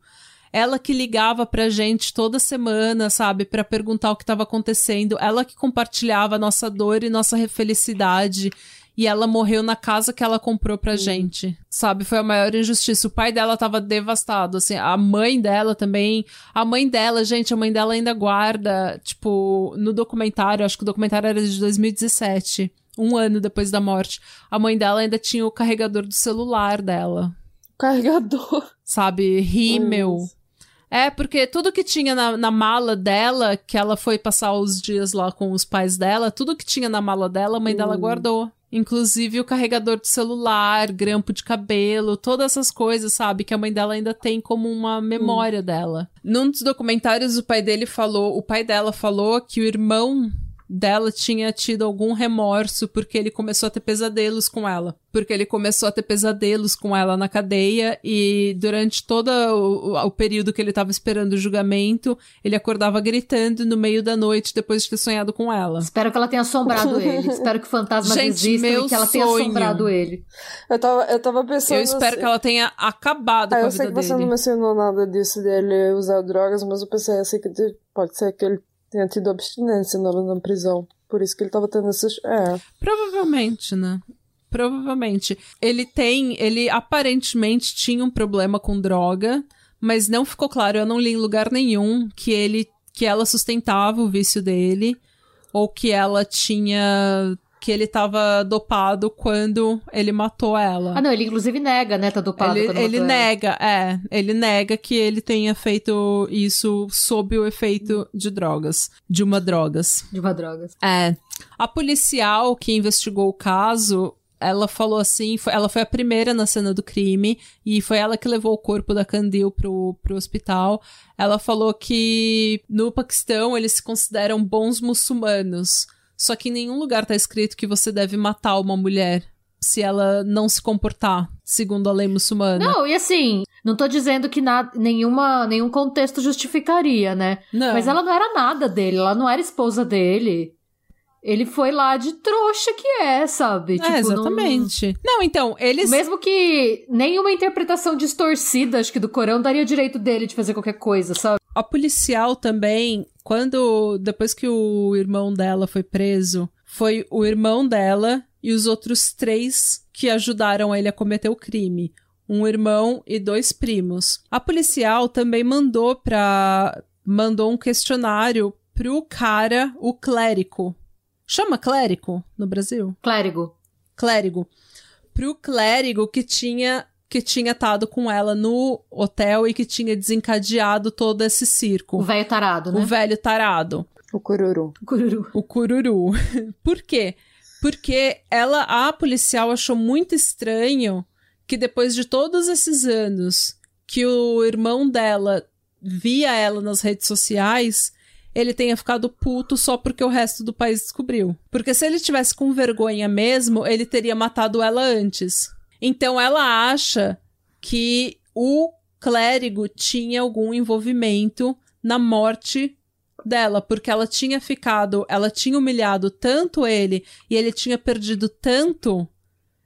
Ela que ligava pra gente toda semana, sabe, para perguntar o que estava acontecendo. Ela que compartilhava nossa dor e nossa felicidade. E ela morreu na casa que ela comprou pra hum. gente. Sabe? Foi a maior injustiça. O pai dela tava devastado, assim. A mãe dela também. A mãe dela, gente, a mãe dela ainda guarda, tipo, no documentário, acho que o documentário era de 2017. Um ano depois da morte. A mãe dela ainda tinha o carregador do celular dela. Carregador. Sabe? Rímel. É, porque tudo que tinha na, na, mala dela, que ela foi passar os dias lá com os pais dela, tudo que tinha na mala dela, a mãe dela hum. guardou. Inclusive o carregador de celular, grampo de cabelo, todas essas coisas, sabe? Que a mãe dela ainda tem como uma memória hum. dela. Num dos documentários, o pai dele falou, o pai dela falou que o irmão dela tinha tido algum remorso porque ele começou a ter pesadelos com ela. Porque ele começou a ter pesadelos com ela na cadeia e durante todo o, o período que ele estava esperando o julgamento, ele acordava gritando no meio da noite depois de ter sonhado com ela. Espero que ela tenha assombrado *laughs* ele. Espero que o fantasma Gente, exista e que ela tenha assombrado ele. Eu tava, eu tava pensando. Eu espero assim... que ela tenha acabado ah, com a vida dele. Eu sei que você não mencionou nada disso dele usar drogas, mas eu pensei assim que pode ser que ele tenha tido abstinência na, na prisão. Por isso que ele tava tendo essas. É. Provavelmente, né? Provavelmente. Ele tem. Ele aparentemente tinha um problema com droga, mas não ficou claro, eu não li em lugar nenhum que ele. que ela sustentava o vício dele. Ou que ela tinha que ele tava dopado quando ele matou ela. Ah, não, ele inclusive nega, né, tá dopado ele, quando Ele nega, ela. é. Ele nega que ele tenha feito isso sob o efeito de drogas. De uma drogas. De uma drogas. É. A policial que investigou o caso ela falou assim, foi, ela foi a primeira na cena do crime e foi ela que levou o corpo da Candil pro, pro hospital. Ela falou que no Paquistão eles se consideram bons muçulmanos. Só que em nenhum lugar tá escrito que você deve matar uma mulher se ela não se comportar segundo a lei muçulmana. Não, e assim, não tô dizendo que nada, nenhuma, nenhum contexto justificaria, né? Não. Mas ela não era nada dele, ela não era esposa dele. Ele foi lá de trouxa que é, sabe? É, tipo, exatamente. Não... não, então, eles. Mesmo que nenhuma interpretação distorcida, acho que do Corão, daria o direito dele de fazer qualquer coisa, sabe? A policial também quando depois que o irmão dela foi preso, foi o irmão dela e os outros três que ajudaram ele a cometer o crime. Um irmão e dois primos. A policial também mandou para mandou um questionário pro cara, o clérigo. Chama clérigo no Brasil? Clérigo. Clérigo. Pro clérigo que tinha que tinha estado com ela no hotel e que tinha desencadeado todo esse circo. O velho tarado, né? O velho tarado. O cururu. O cururu. O cururu. *laughs* Por quê? Porque ela, a policial achou muito estranho que depois de todos esses anos que o irmão dela via ela nas redes sociais, ele tenha ficado puto só porque o resto do país descobriu. Porque se ele tivesse com vergonha mesmo, ele teria matado ela antes. Então ela acha que o clérigo tinha algum envolvimento na morte dela, porque ela tinha ficado, ela tinha humilhado tanto ele e ele tinha perdido tanto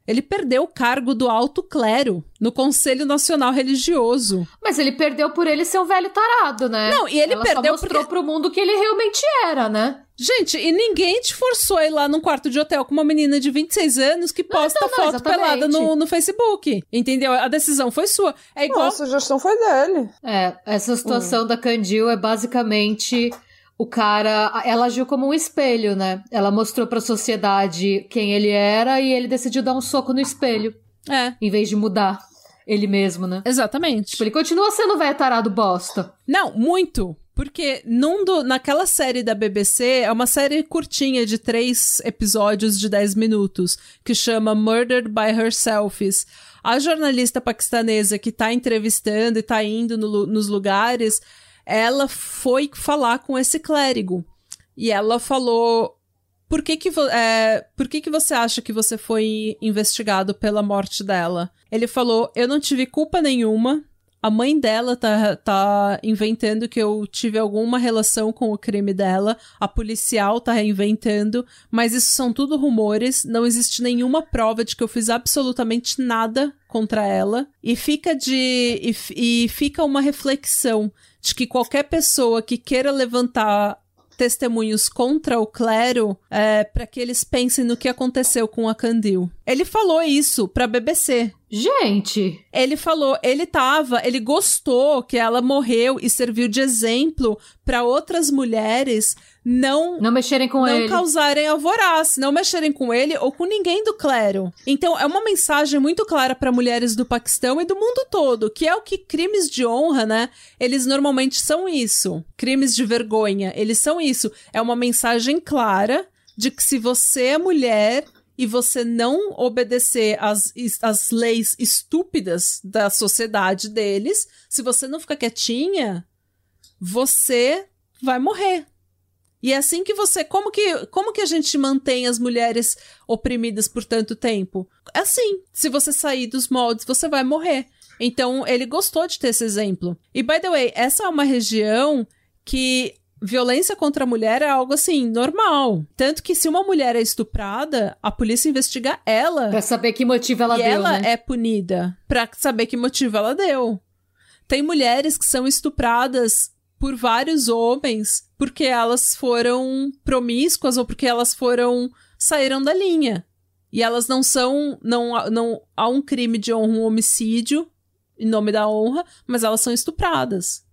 ele perdeu o cargo do alto clero no Conselho Nacional Religioso. Mas ele perdeu por ele ser um velho tarado, né? Não, e ele Ela perdeu só mostrou porque... pro mundo que ele realmente era, né? Gente, e ninguém te forçou a ir lá num quarto de hotel com uma menina de 26 anos que posta não, não, foto exatamente. pelada no, no Facebook. Entendeu? A decisão foi sua. É igual. Nossa, a sugestão foi dele. É, essa situação hum. da Candil é basicamente o cara, ela agiu como um espelho, né? Ela mostrou para a sociedade quem ele era e ele decidiu dar um soco no espelho. É. Em vez de mudar ele mesmo, né? Exatamente. Tipo, ele continua sendo velho tarado bosta. Não, muito. Porque num do, naquela série da BBC, é uma série curtinha de três episódios de 10 minutos, que chama Murdered by Herself. A jornalista paquistanesa que tá entrevistando e tá indo no, nos lugares, ela foi falar com esse clérigo. E ela falou: por que que, é, por que que você acha que você foi investigado pela morte dela? Ele falou: eu não tive culpa nenhuma, a mãe dela tá, tá inventando que eu tive alguma relação com o crime dela. A policial tá inventando. Mas isso são tudo rumores. Não existe nenhuma prova de que eu fiz absolutamente nada contra ela. E fica de. E, e fica uma reflexão de que qualquer pessoa que queira levantar testemunhos contra o clero é, para que eles pensem no que aconteceu com a Candil. Ele falou isso pra BBC. Gente! Ele falou, ele tava, ele gostou que ela morreu e serviu de exemplo para outras mulheres não não mexerem com não ele, não causarem alvoroço, não mexerem com ele ou com ninguém do clero. Então é uma mensagem muito clara para mulheres do Paquistão e do mundo todo, que é o que crimes de honra, né? Eles normalmente são isso. Crimes de vergonha, eles são isso. É uma mensagem clara de que se você é mulher e você não obedecer às, às leis estúpidas da sociedade deles, se você não ficar quietinha, você vai morrer. E é assim que você. Como que, como que a gente mantém as mulheres oprimidas por tanto tempo? É assim. Se você sair dos moldes, você vai morrer. Então, ele gostou de ter esse exemplo. E, by the way, essa é uma região que violência contra a mulher é algo assim, normal. Tanto que se uma mulher é estuprada, a polícia investiga ela. Pra saber que motivo ela e deu. ela né? é punida. Pra saber que motivo ela deu. Tem mulheres que são estupradas por vários homens porque elas foram promíscuas ou porque elas foram. saíram da linha. E elas não são. Não, não há um crime de honra, um homicídio em nome da honra, mas elas são estupradas.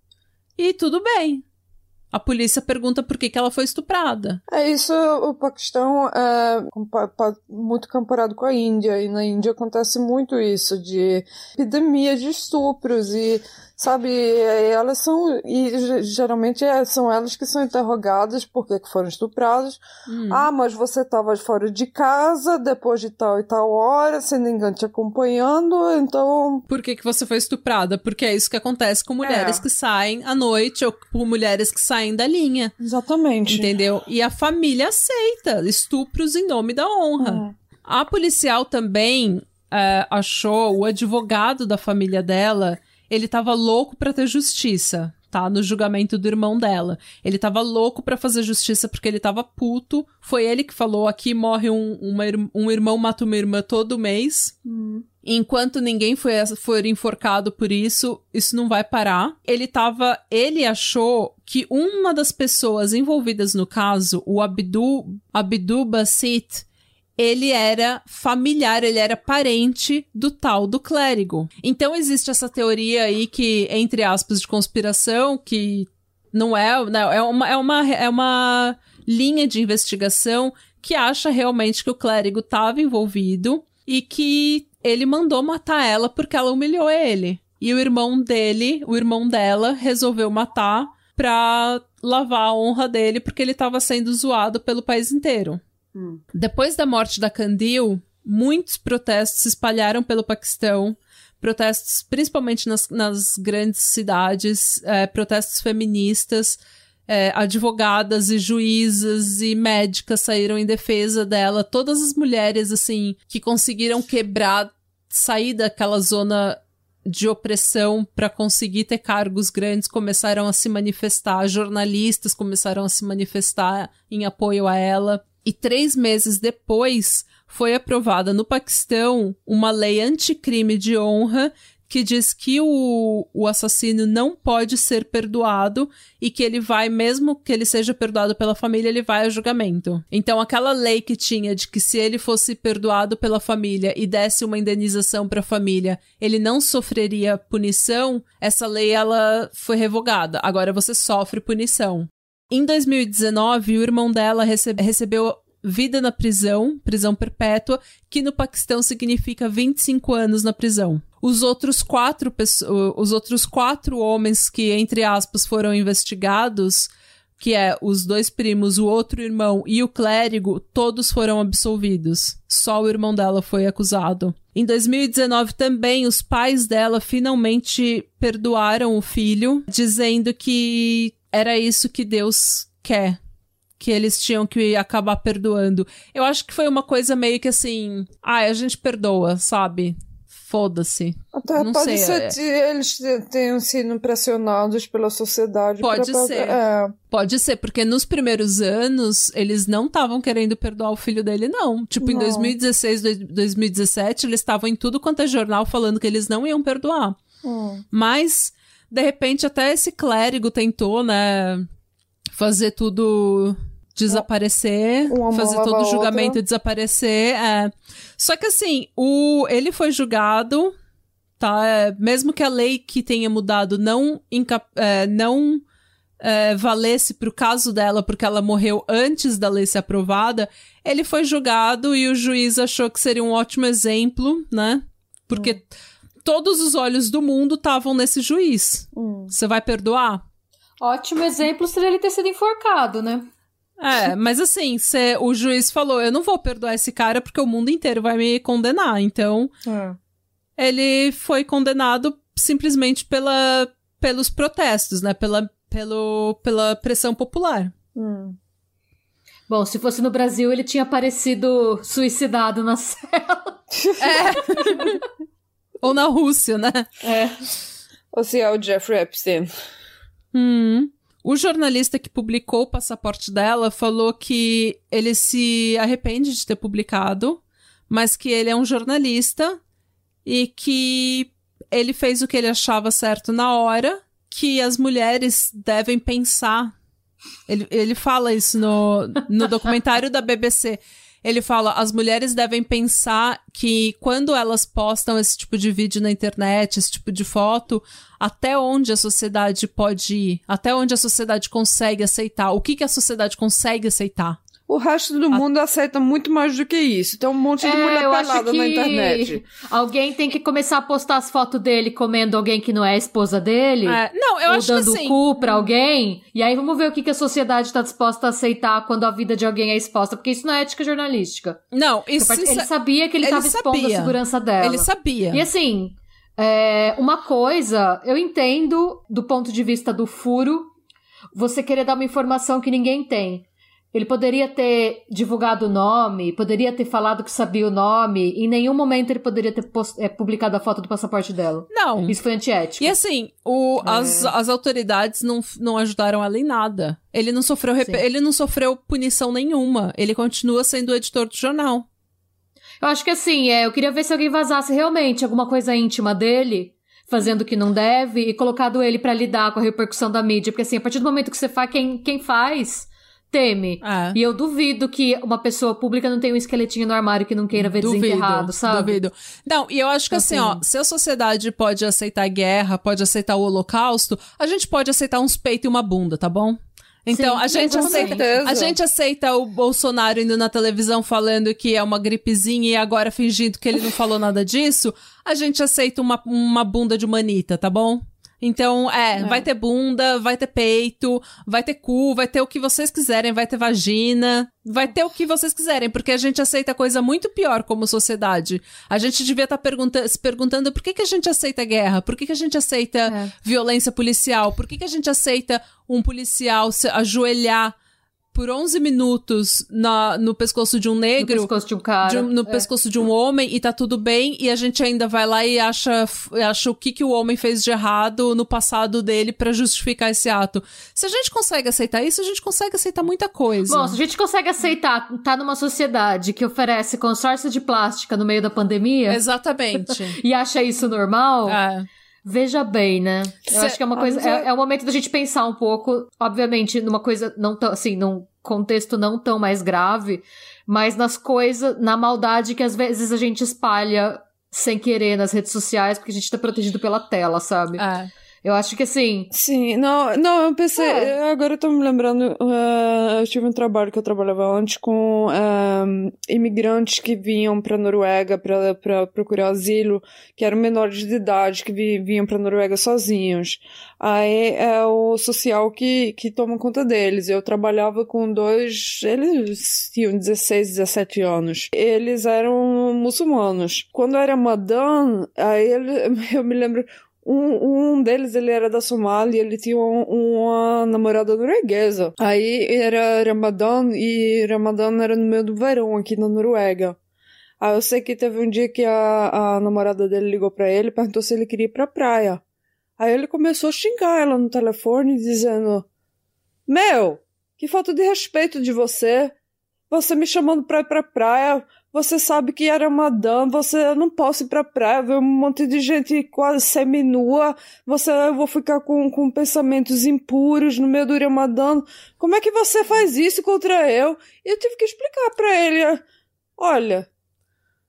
E tudo bem. A polícia pergunta por que, que ela foi estuprada. É isso, o Paquistão é muito comparado com a Índia, e na Índia acontece muito isso, de epidemia de estupros, e sabe, elas são, e geralmente é, são elas que são interrogadas por que foram estupradas. Hum. Ah, mas você estava fora de casa depois de tal e tal hora, sem ninguém te acompanhando, então... Por que, que você foi estuprada? Porque é isso que acontece com mulheres é. que saem à noite ou com mulheres que saem da linha. Exatamente. Entendeu? E a família aceita estupros em nome da honra. É. A policial também uh, achou, o advogado da família dela ele tava louco para ter justiça, tá? No julgamento do irmão dela. Ele tava louco para fazer justiça porque ele tava puto. Foi ele que falou: aqui morre um, uma, um irmão mata uma irmã todo mês. Hum. Enquanto ninguém foi, for enforcado por isso, isso não vai parar. Ele tava. Ele achou que uma das pessoas envolvidas no caso, o Abdu, Abdu Basit, ele era familiar, ele era parente do tal do clérigo. Então existe essa teoria aí que, entre aspas, de conspiração, que não é, não, né, é, uma, é, uma, é uma linha de investigação que acha realmente que o clérigo estava envolvido e que ele mandou matar ela porque ela humilhou ele. E o irmão dele, o irmão dela, resolveu matar pra lavar a honra dele porque ele estava sendo zoado pelo país inteiro. Hum. Depois da morte da Candil, muitos protestos se espalharam pelo Paquistão. Protestos principalmente nas, nas grandes cidades, é, protestos feministas, é, advogadas e juízas e médicas saíram em defesa dela. Todas as mulheres, assim, que conseguiram quebrar, sair daquela zona de opressão para conseguir ter cargos grandes começaram a se manifestar, jornalistas começaram a se manifestar em apoio a ela. E três meses depois, foi aprovada no Paquistão uma lei anticrime de honra que diz que o, o assassino não pode ser perdoado e que ele vai, mesmo que ele seja perdoado pela família, ele vai a julgamento. Então, aquela lei que tinha de que se ele fosse perdoado pela família e desse uma indenização para a família, ele não sofreria punição, essa lei ela foi revogada. Agora você sofre punição. Em 2019, o irmão dela recebe, recebeu vida na prisão, prisão perpétua, que no Paquistão significa 25 anos na prisão. Os outros quatro, os outros quatro homens que, entre aspas, foram investigados, que é os dois primos, o outro irmão e o clérigo, todos foram absolvidos. Só o irmão dela foi acusado. Em 2019 também os pais dela finalmente perdoaram o filho, dizendo que era isso que Deus quer. Que eles tinham que acabar perdoando. Eu acho que foi uma coisa meio que assim. Ah, a gente perdoa, sabe? Foda-se. Até não pode sei, ser é- que eles tenham sido pressionados pela sociedade. Pode pra- ser. É. Pode ser, porque nos primeiros anos eles não estavam querendo perdoar o filho dele, não. Tipo, em Não. 2016, dois- 2017, eles estavam em tudo quanto é jornal falando que eles não iam perdoar. Hum. Mas, de repente, até esse clérigo tentou, né, fazer tudo desaparecer, fazer todo o julgamento outra. desaparecer. É. Só que assim, o ele foi julgado, tá? É, mesmo que a lei que tenha mudado não inca- é, não é, valesse pro caso dela, porque ela morreu antes da lei ser aprovada, ele foi julgado e o juiz achou que seria um ótimo exemplo, né? Porque todos os olhos do mundo estavam nesse juiz. Hum. Você vai perdoar? Ótimo exemplo seria ele ter sido enforcado, né? É, mas assim, cê- o juiz falou: eu não vou perdoar esse cara porque o mundo inteiro vai me condenar. Então, É. ele foi condenado simplesmente pela, pelos protestos, né? Pela, pelo, pela pressão popular. Hum. Bom, se fosse no Brasil, ele tinha aparecido suicidado na *laughs* cela. *laughs* Ou na Rússia, né? É. Ou se é o Jeffrey Epstein. Hum. O jornalista que publicou o passaporte dela falou que ele se arrepende de ter publicado, mas que ele é um jornalista e que ele fez o que ele achava certo na hora, que as mulheres devem pensar. Ele, ele fala isso no, no documentário da BBC. Ele fala: as mulheres devem pensar que quando elas postam esse tipo de vídeo na internet, esse tipo de foto, até onde a sociedade pode ir, até onde a sociedade consegue aceitar, o que, que a sociedade consegue aceitar. O resto do mundo aceita muito mais do que isso. Tem um monte de mulher É, acho pelada na internet. alguém tem que começar a postar as fotos dele comendo alguém que não é a esposa dele. É, não, eu ou acho que dando assim. cu pra alguém. E aí vamos ver o que, que a sociedade tá disposta a aceitar quando a vida de alguém é exposta. Porque isso não é ética jornalística. Não, isso Ele sabia que ele, ele tava expondo a segurança dela. ele sabia. E assim, é, uma coisa, eu entendo do ponto de vista do furo, você querer dar uma informação que ninguém tem. Ele poderia ter divulgado o nome, poderia ter falado que sabia o nome, em nenhum momento ele poderia ter post- é, publicado a foto do passaporte dela. Não. Isso foi antiético. E assim, o, É. as, as autoridades não, não ajudaram ela em nada. Ele não, sofreu Sim. ele não sofreu punição nenhuma. Ele continua sendo o editor do jornal. Eu acho que assim, é, eu queria ver se alguém vazasse realmente alguma coisa íntima dele, fazendo o que não deve, e colocado ele pra lidar com a repercussão da mídia. Porque assim, a partir do momento que você faz, quem, quem faz, teme. É. E eu duvido que uma pessoa pública não tenha um esqueletinho no armário que não queira ver desenterrado, sabe? Duvido. Não, e eu acho que assim, Assim. ó, se a sociedade pode aceitar guerra, pode aceitar o holocausto, a gente pode aceitar uns peitos e uma bunda, tá bom? Então, Sim, a gente aceita. certeza. A gente aceita o Bolsonaro indo na televisão falando que é uma gripezinha e agora fingindo que ele não falou nada disso. A gente aceita uma, uma bunda de manita, tá bom? Então, é, É. vai ter bunda, vai ter peito, vai ter cu, vai ter o que vocês quiserem, vai ter vagina, vai ter o que vocês quiserem, porque a gente aceita coisa muito pior como sociedade. A gente devia estar se perguntando por que, que a gente aceita guerra, por que, que a gente aceita É. violência policial, por que, que a gente aceita um policial se ajoelhar por 11 minutos na, no pescoço de um No negro pescoço de um cara. de um- no É. pescoço de um homem e tá tudo bem, e a gente ainda vai lá e acha, acha o que, que o homem fez de errado no passado dele pra justificar esse ato. Se a gente consegue aceitar isso, a gente consegue aceitar muita coisa. Bom, se a gente consegue aceitar tá numa sociedade que oferece consórcio de plástica no meio da pandemia Exatamente. *laughs* e acha isso normal, é. veja bem, né? Eu Cê- acho que é uma coisa. mas É, é- o momento da gente pensar um pouco, obviamente, numa coisa não tão assim, num contexto não tão mais grave, mas nas coisas, na maldade que às vezes a gente espalha sem querer nas redes sociais, porque a gente tá protegido pela tela, sabe? é. Eu acho que assim. Sim, não, não, eu pensei. É. Agora eu tô me lembrando. Uh, eu tive um trabalho que eu trabalhava antes com uh, imigrantes que vinham pra Noruega pra, pra procurar asilo, que eram menores de idade, que vi, vinham pra Noruega sozinhos. Aí é o social que, que toma conta deles. Eu trabalhava com dois. Eles tinham 16, 17 anos. Eles eram muçulmanos. Quando era Madan, aí ele, *laughs* eu me lembro um, um deles, ele era da Somália, ele tinha um, uma namorada norueguesa. Aí era Ramadan e Ramadan era no meio do verão aqui na Noruega. Aí eu sei que teve um dia que a, a namorada dele ligou para ele e perguntou se ele queria ir pra praia. Aí ele começou a xingar ela no telefone, dizendo: Meu, que falta de respeito de você. Você me chamando pra ir pra praia, você sabe que era uma dama, você não posso ir pra praia, ver um monte de gente quase seminua, você eu vou ficar com, com pensamentos impuros no meio do Ramadã. Como é que você faz isso contra eu? E eu tive que explicar para ele, olha,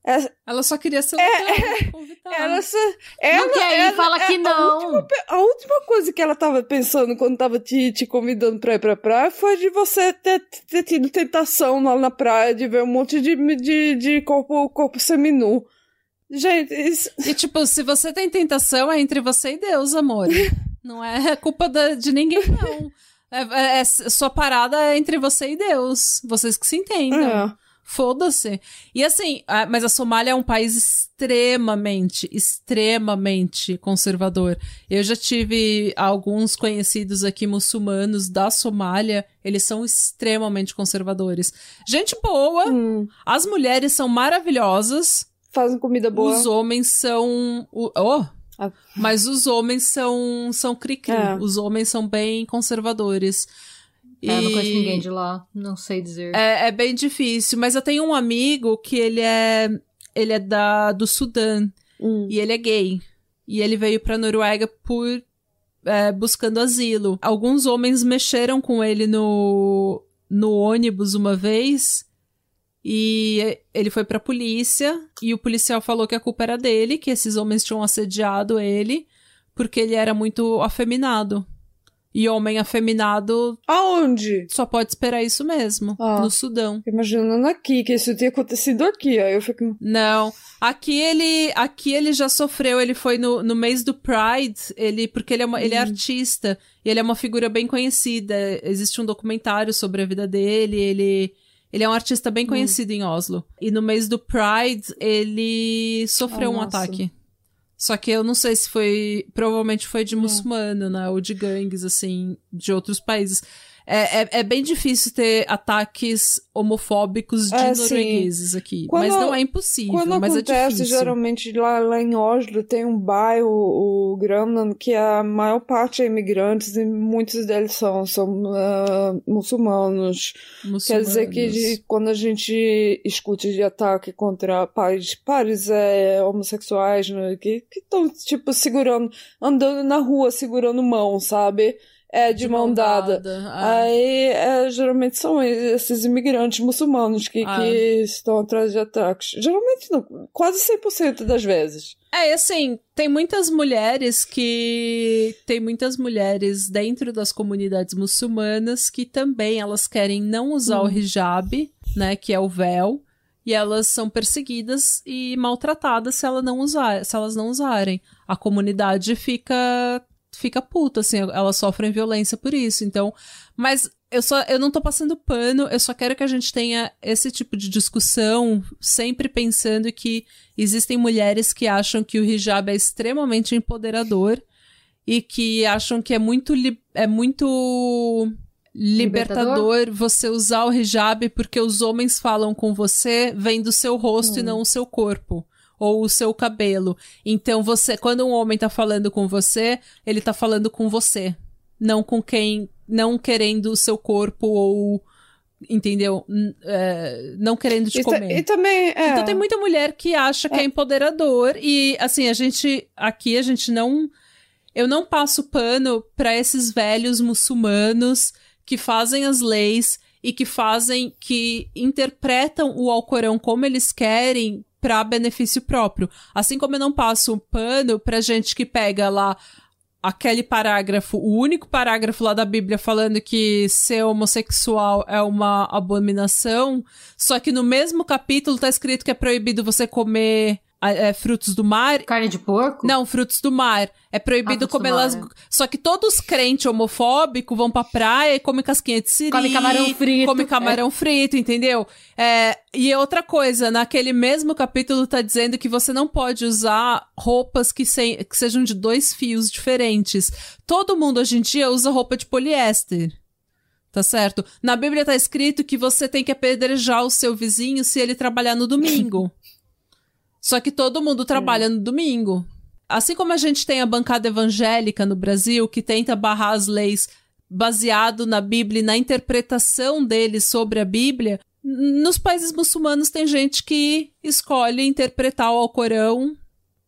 é, ela só queria ser é, é, ela, só, ela, não quer ir, fala é, que não. A última, a última, coisa que ela tava pensando quando tava te, te convidando pra ir pra praia foi de você ter, ter tido tentação lá na praia de ver um monte de, de, de corpo, corpo seminu. Gente, isso... E tipo, se você tem tentação, é entre você e Deus, amor. *laughs* não é culpa da, de ninguém, não. É, é, é, sua parada é entre você e Deus. Vocês que se entendam. É. Foda-se. E assim, a, mas a Somália é um país extremamente, extremamente conservador. Eu já tive alguns conhecidos aqui muçulmanos da Somália, eles são extremamente conservadores. Gente boa, hum. as mulheres são maravilhosas. Fazem comida boa. Os homens são. Oh! Ah. Mas os homens são, são cri-cri. É. Os homens são bem conservadores. É, e... não conheço ninguém de lá, não sei dizer. É, é bem difícil, mas eu tenho um amigo que ele é ele é da do Sudã hum. e ele é gay. E ele veio pra Noruega por é, buscando asilo. Alguns homens mexeram com ele no, no ônibus uma vez e ele foi pra polícia e o policial falou que a culpa era dele, que esses homens tinham assediado ele porque ele era muito afeminado. E homem afeminado. Aonde? Só pode esperar isso mesmo. Ah, no Sudão. Imaginando aqui, que isso tinha acontecido aqui. Aí eu fico. Não. Aqui ele. Aqui ele já sofreu. Ele foi no, no mês do Pride. Ele. Porque ele é, uma, ele é uhum. artista. E ele é uma figura bem conhecida. Existe um documentário sobre a vida dele. Ele. Ele é um artista bem hum. conhecido em Oslo. E no mês do Pride, ele sofreu oh, um ataque. Só que eu não sei se foi. Provavelmente foi de muçulmano, né? Ou de gangues, assim, de outros países. É, é, é, bem difícil ter ataques homofóbicos de é, noruegueses sim. aqui. Quando, mas não é impossível, quando mas é acontece, é difícil. geralmente lá, lá em Oslo tem um bairro, o Grønland, que a maior parte é imigrantes e muitos deles são, são uh, muçulmanos. muçulmanos. Quer dizer que quando a gente escuta de ataque contra pares, pares é, homossexuais, né, que estão, tipo, segurando, andando na rua segurando mão, sabe? É, de, de mão, dada. dada. É. Aí, é, geralmente são esses imigrantes muçulmanos que, ah. que estão atrás de ataques. Geralmente, não, quase 100% das vezes. É, assim, tem muitas mulheres que. Tem muitas mulheres dentro das comunidades muçulmanas que também elas querem não usar hum. o hijab, né? Que é o véu. E elas são perseguidas e maltratadas se, ela não usar, se elas não usarem. A comunidade fica fica puta, assim, elas sofrem violência por isso. Então, mas eu só eu não tô passando pano, eu só quero que a gente tenha esse tipo de discussão, sempre pensando que existem mulheres que acham que o hijab é extremamente empoderador e que acham que é muito é muito libertador, libertador, você usar o hijab porque os homens falam com você, vem do seu rosto hum. e não o seu corpo ou o seu cabelo. Então você, quando um homem tá falando com você, ele tá falando com você, não com quem, não querendo o seu corpo ou entendeu? É, não querendo te e comer. E também, é... Então tem muita mulher que acha que é. é empoderador e assim, a gente aqui a gente não eu não passo pano para esses velhos muçulmanos que fazem as leis e que fazem que interpretam o Alcorão como eles querem para benefício próprio. Assim como eu não passo um pano pra gente que pega lá aquele parágrafo, o único parágrafo lá da Bíblia falando que ser homossexual é uma abominação, só que no mesmo capítulo tá escrito que é proibido você comer é, frutos do mar. Carne de porco? Não, frutos do mar. É proibido ah, comer elas. É. Só que todos os crentes homofóbicos vão pra praia e comem casquinha de siri. Come camarão frito. Come camarão é. frito, entendeu? É, e outra coisa, naquele mesmo capítulo tá dizendo que você não pode usar roupas que, se, que sejam de dois fios diferentes. Todo mundo hoje em dia usa roupa de poliéster. Tá certo? Na Bíblia tá escrito que você tem que apedrejar o seu vizinho se ele trabalhar no domingo. Só que todo mundo trabalha no domingo. Assim como a gente tem a bancada evangélica no Brasil, que tenta barrar as leis baseado na Bíblia e na interpretação deles sobre a Bíblia, nos países muçulmanos tem gente que escolhe interpretar o Alcorão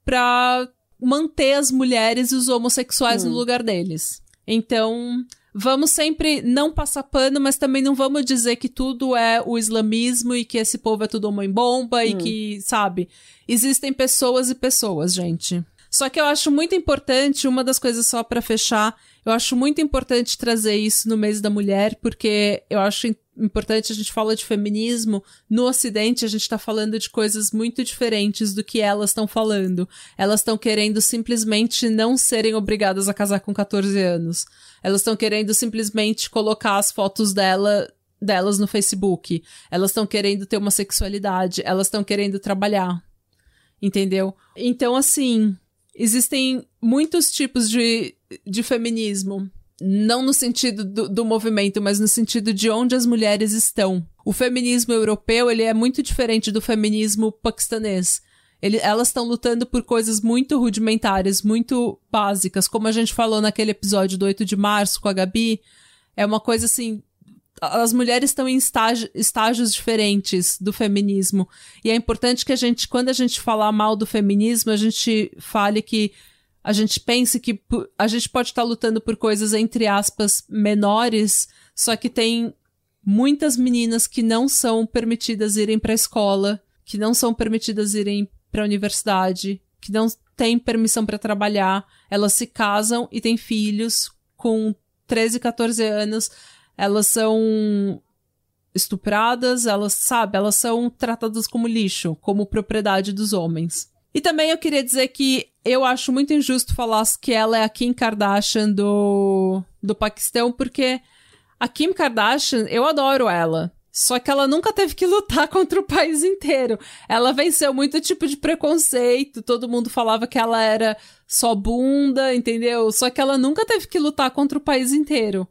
para manter as mulheres e os homossexuais hum. no lugar deles. Então, vamos sempre não passar pano, mas também não vamos dizer que tudo é o islamismo e que esse povo é tudo mãe bomba hum. e que, sabe? Existem pessoas e pessoas, gente. Só que eu acho muito importante, uma das coisas só para fechar, eu acho muito importante trazer isso no mês da mulher, porque eu acho importante a gente fala de feminismo, no ocidente a gente tá falando de coisas muito diferentes do que elas estão falando. Elas estão querendo simplesmente não serem obrigadas a casar com 14 anos. Elas estão querendo simplesmente colocar as fotos dela delas no Facebook. Elas estão querendo ter uma sexualidade, elas estão querendo trabalhar. Entendeu? Então, assim, existem muitos tipos de, de feminismo. Não no sentido do, do movimento, mas no sentido de onde as mulheres estão. O feminismo europeu, ele é muito diferente do feminismo paquistanês. Ele, elas estão lutando por coisas muito rudimentares, muito básicas, como a gente falou naquele episódio do 8 de março com a Gabi. É uma coisa assim. As mulheres estão em estágio, estágios diferentes do feminismo. E é importante que a gente, quando a gente falar mal do feminismo, a gente fale que a gente pense que a gente pode estar lutando por coisas, entre aspas, menores, só que tem muitas meninas que não são permitidas irem para a escola, que não são permitidas irem para a universidade, que não têm permissão para trabalhar, elas se casam e têm filhos com 13, 14 anos, elas são estupradas, elas, sabe, elas são tratadas como lixo, como propriedade dos homens. E também eu queria dizer que eu acho muito injusto falar que ela é a Kim Kardashian do, do Paquistão, porque a Kim Kardashian, eu adoro ela. Só que ela nunca teve que lutar *laughs* contra o país inteiro. Ela venceu muito tipo de preconceito, todo mundo falava que ela era só bunda, entendeu? Só que ela nunca teve que lutar contra o país inteiro.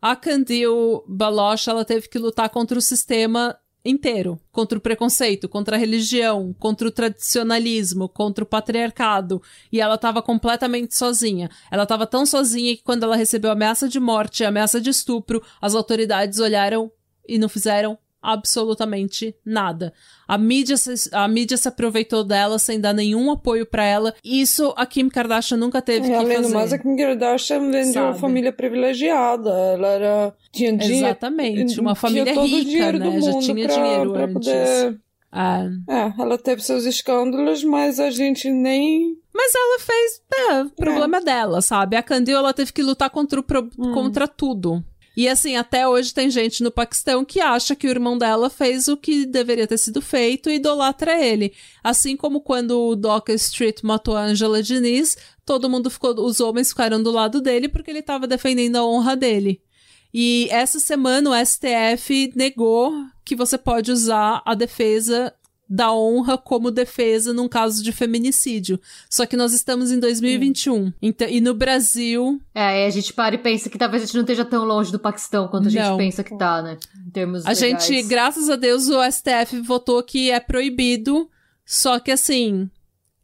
A Candil Baloch, ela teve que lutar contra o sistema inteiro, contra o preconceito, contra a religião, contra o tradicionalismo, contra o patriarcado, e ela estava completamente sozinha. Ela estava tão sozinha que quando ela recebeu ameaça de morte, ameaça de estupro, as autoridades olharam e não fizeram absolutamente nada. A mídia, se, a mídia se aproveitou dela sem dar nenhum apoio para ela. Isso a Kim Kardashian nunca teve é, que além fazer. Do mais, a Kim Kardashian vem de uma família privilegiada. Ela era... Tinha Exatamente. Uma família rica, né? Já tinha pra, dinheiro pra antes. Poder... Ah. É, ela teve seus escândalos, mas a gente nem... Mas ela fez... É, problema é. dela, sabe? A Candil, ela teve que lutar contra, o pro... hum. contra tudo. E assim, até hoje tem gente no Paquistão que acha que o irmão dela fez o que deveria ter sido feito e idolatra ele. Assim como quando o Doca Street matou a Angela Diniz, todo mundo ficou, os homens ficaram do lado dele porque ele estava defendendo a honra dele. E essa semana o STF negou que você pode usar a defesa da honra como defesa num caso de feminicídio. Só que nós estamos em 2021. Então, e no Brasil. É, a gente para e pensa que talvez a gente não esteja tão longe do Paquistão quanto a gente não. pensa que tá, né? Em termos A legais. gente, graças a Deus, o STF votou que é proibido. Só que assim,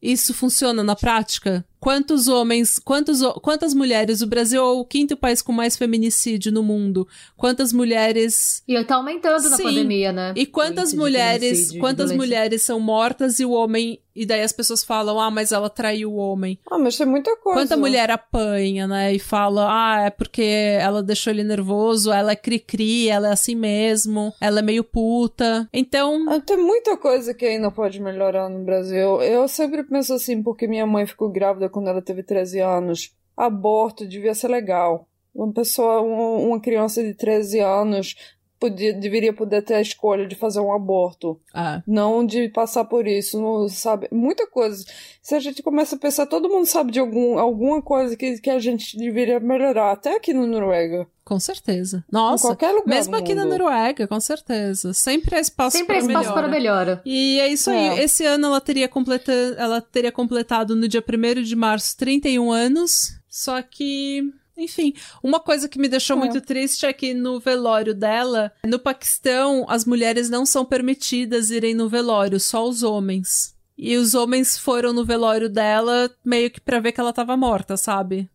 isso funciona na prática? Quantos homens, quantos, quantas mulheres? O Brasil é o quinto país com mais feminicídio no mundo. Quantas mulheres. E tá aumentando Sim. na pandemia, né? E quantas mulheres, quantas mulheres são mortas e o homem e daí as pessoas falam, ah, mas ela traiu o homem. Ah, mas tem muita coisa. Quanta mulher apanha, né? E fala, ah, é porque ela deixou ele nervoso, ela é cri-cri, ela é assim mesmo, ela é meio puta. Então. Ah, tem muita coisa que ainda pode melhorar no Brasil. Eu sempre penso assim, porque minha mãe ficou grávida quando ela teve 13 anos. aborto devia ser legal. Uma pessoa, uma criança de 13 anos podia, deveria poder ter a escolha de fazer um aborto. Ah. Não de passar por isso, não sabe? Muita coisa. Se a gente começa a pensar, todo mundo sabe de algum, alguma coisa que, que a gente deveria melhorar, até aqui no Noruega. Com certeza. Nossa, em qualquer lugar mesmo aqui na Noruega, com certeza. Sempre há espaço Sempre há para espaço melhora. para melhora. E é isso É. aí. Esse ano ela teria, completa... ela teria completado no dia 1 de março 31 anos. Só que, enfim, uma coisa que me deixou É. muito triste é que no velório dela, no Paquistão, as mulheres não são permitidas irem no velório, só os homens. E os homens foram no velório dela meio que pra ver que ela tava morta, sabe?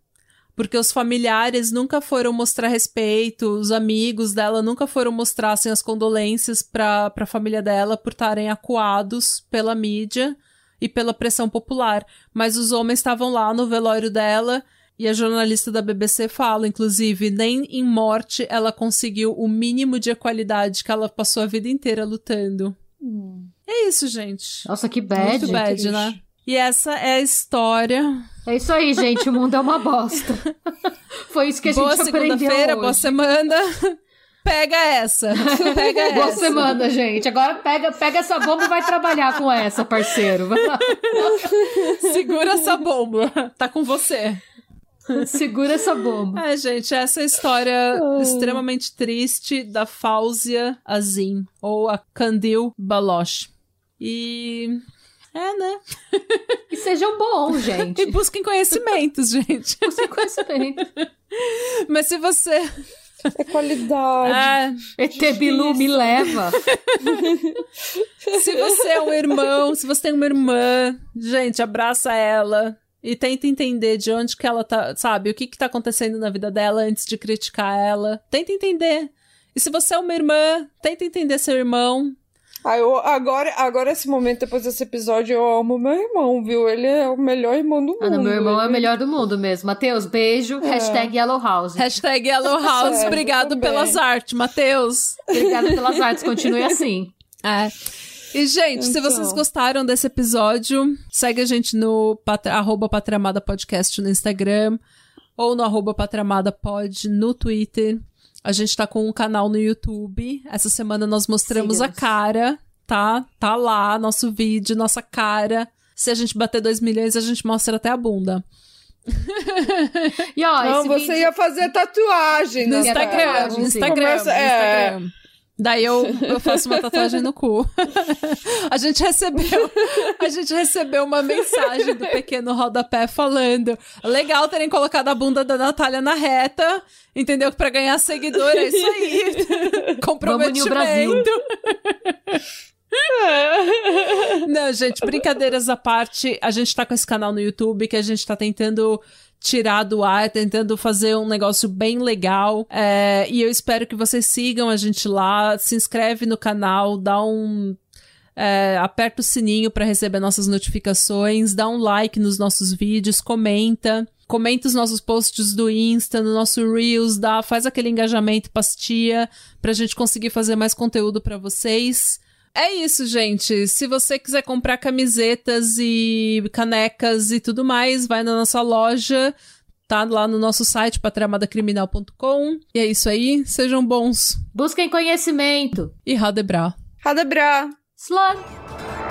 Porque os familiares nunca foram mostrar respeito, os amigos dela nunca foram mostrar assim, as condolências pra, pra família dela por estarem acuados pela mídia e pela pressão popular. Mas os homens estavam lá no velório dela e a jornalista da BBC fala, inclusive, nem em morte ela conseguiu o mínimo de equalidade que ela passou a vida inteira lutando. É isso, gente. Nossa, que bad. Muito bad, triste. né? E essa é a história. É isso aí, gente. O mundo é uma bosta. *laughs* Foi isso que a boa gente aprendeu segunda-feira, hoje. boa semana. *laughs* Pega essa. *laughs* Pega Boa essa. semana, gente. Agora pega, pega essa bomba e vai trabalhar com essa, parceiro. Segura essa bomba. Tá com você. *laughs* Segura essa bomba. É, gente, essa é a história extremamente triste da Fáuzia Azim, ou a Kandil Baloch. E. É, né? *laughs* E sejam bons, *laughs* E gente. busquem conhecimentos, gente. Você conhecimento. Mas se você. É qualidade. ET Bilu me leva. se você é um irmão, se você tem uma irmã, gente, abraça ela. E tenta entender de onde que ela tá, sabe? O que que tá acontecendo na vida dela antes de criticar ela. Tenta entender. E se você é uma irmã, tenta entender seu irmão. Ah, eu, agora, agora, esse momento, depois desse episódio, eu amo meu irmão, viu? Ele é o melhor irmão do mundo. Ah, não, meu irmão é o Ele- melhor do mundo mesmo. Matheus, beijo. Hashtag Yellow House. Hashtag Yellow *laughs* House, É, obrigado também. pelas artes, Matheus. Obrigada pelas artes. Continue assim. É. E, gente, se Então. vocês gostaram desse episódio, segue a gente no patra, arroba Patramada Podcast no Instagram ou no arroba Patramada Pod no Twitter. A gente tá com um canal no YouTube. Essa semana nós mostramos a cara, tá? Tá lá, nosso vídeo, nossa cara. Se a gente bater 2 milhões, a gente mostra até a bunda. *laughs* E ó, Não, esse você vídeo... ia fazer tatuagem. No né, Instagram, Instagram. Instagram, Começa- no é. Instagram. Daí eu, eu faço uma tatuagem no cu. *laughs* a gente recebeu, a gente recebeu uma mensagem do pequeno rodapé falando: legal terem colocado a bunda da Natália na reta, entendeu? Pra ganhar seguidor, é isso aí. *laughs* Vamos unir o Brasil. Comprometimento. Não, gente, brincadeiras à parte, a gente tá com esse canal no YouTube que a gente tá tentando tirar do ar, tentando fazer um negócio bem legal. É, e eu espero que vocês sigam a gente lá, se inscreve no canal, dá um. é, aperta o sininho para receber nossas notificações, dá um like nos nossos vídeos, comenta. Comenta os nossos posts do Insta, no nosso Reels, dá, faz aquele engajamento pastia pra gente conseguir fazer mais conteúdo pra vocês. É isso, gente. Se você quiser comprar camisetas e canecas e tudo mais, vai na nossa loja. Tá lá no nosso site, patramadacriminal.com. E é isso aí. Sejam bons. Busquem conhecimento. E Radebra. Radebra. Slug.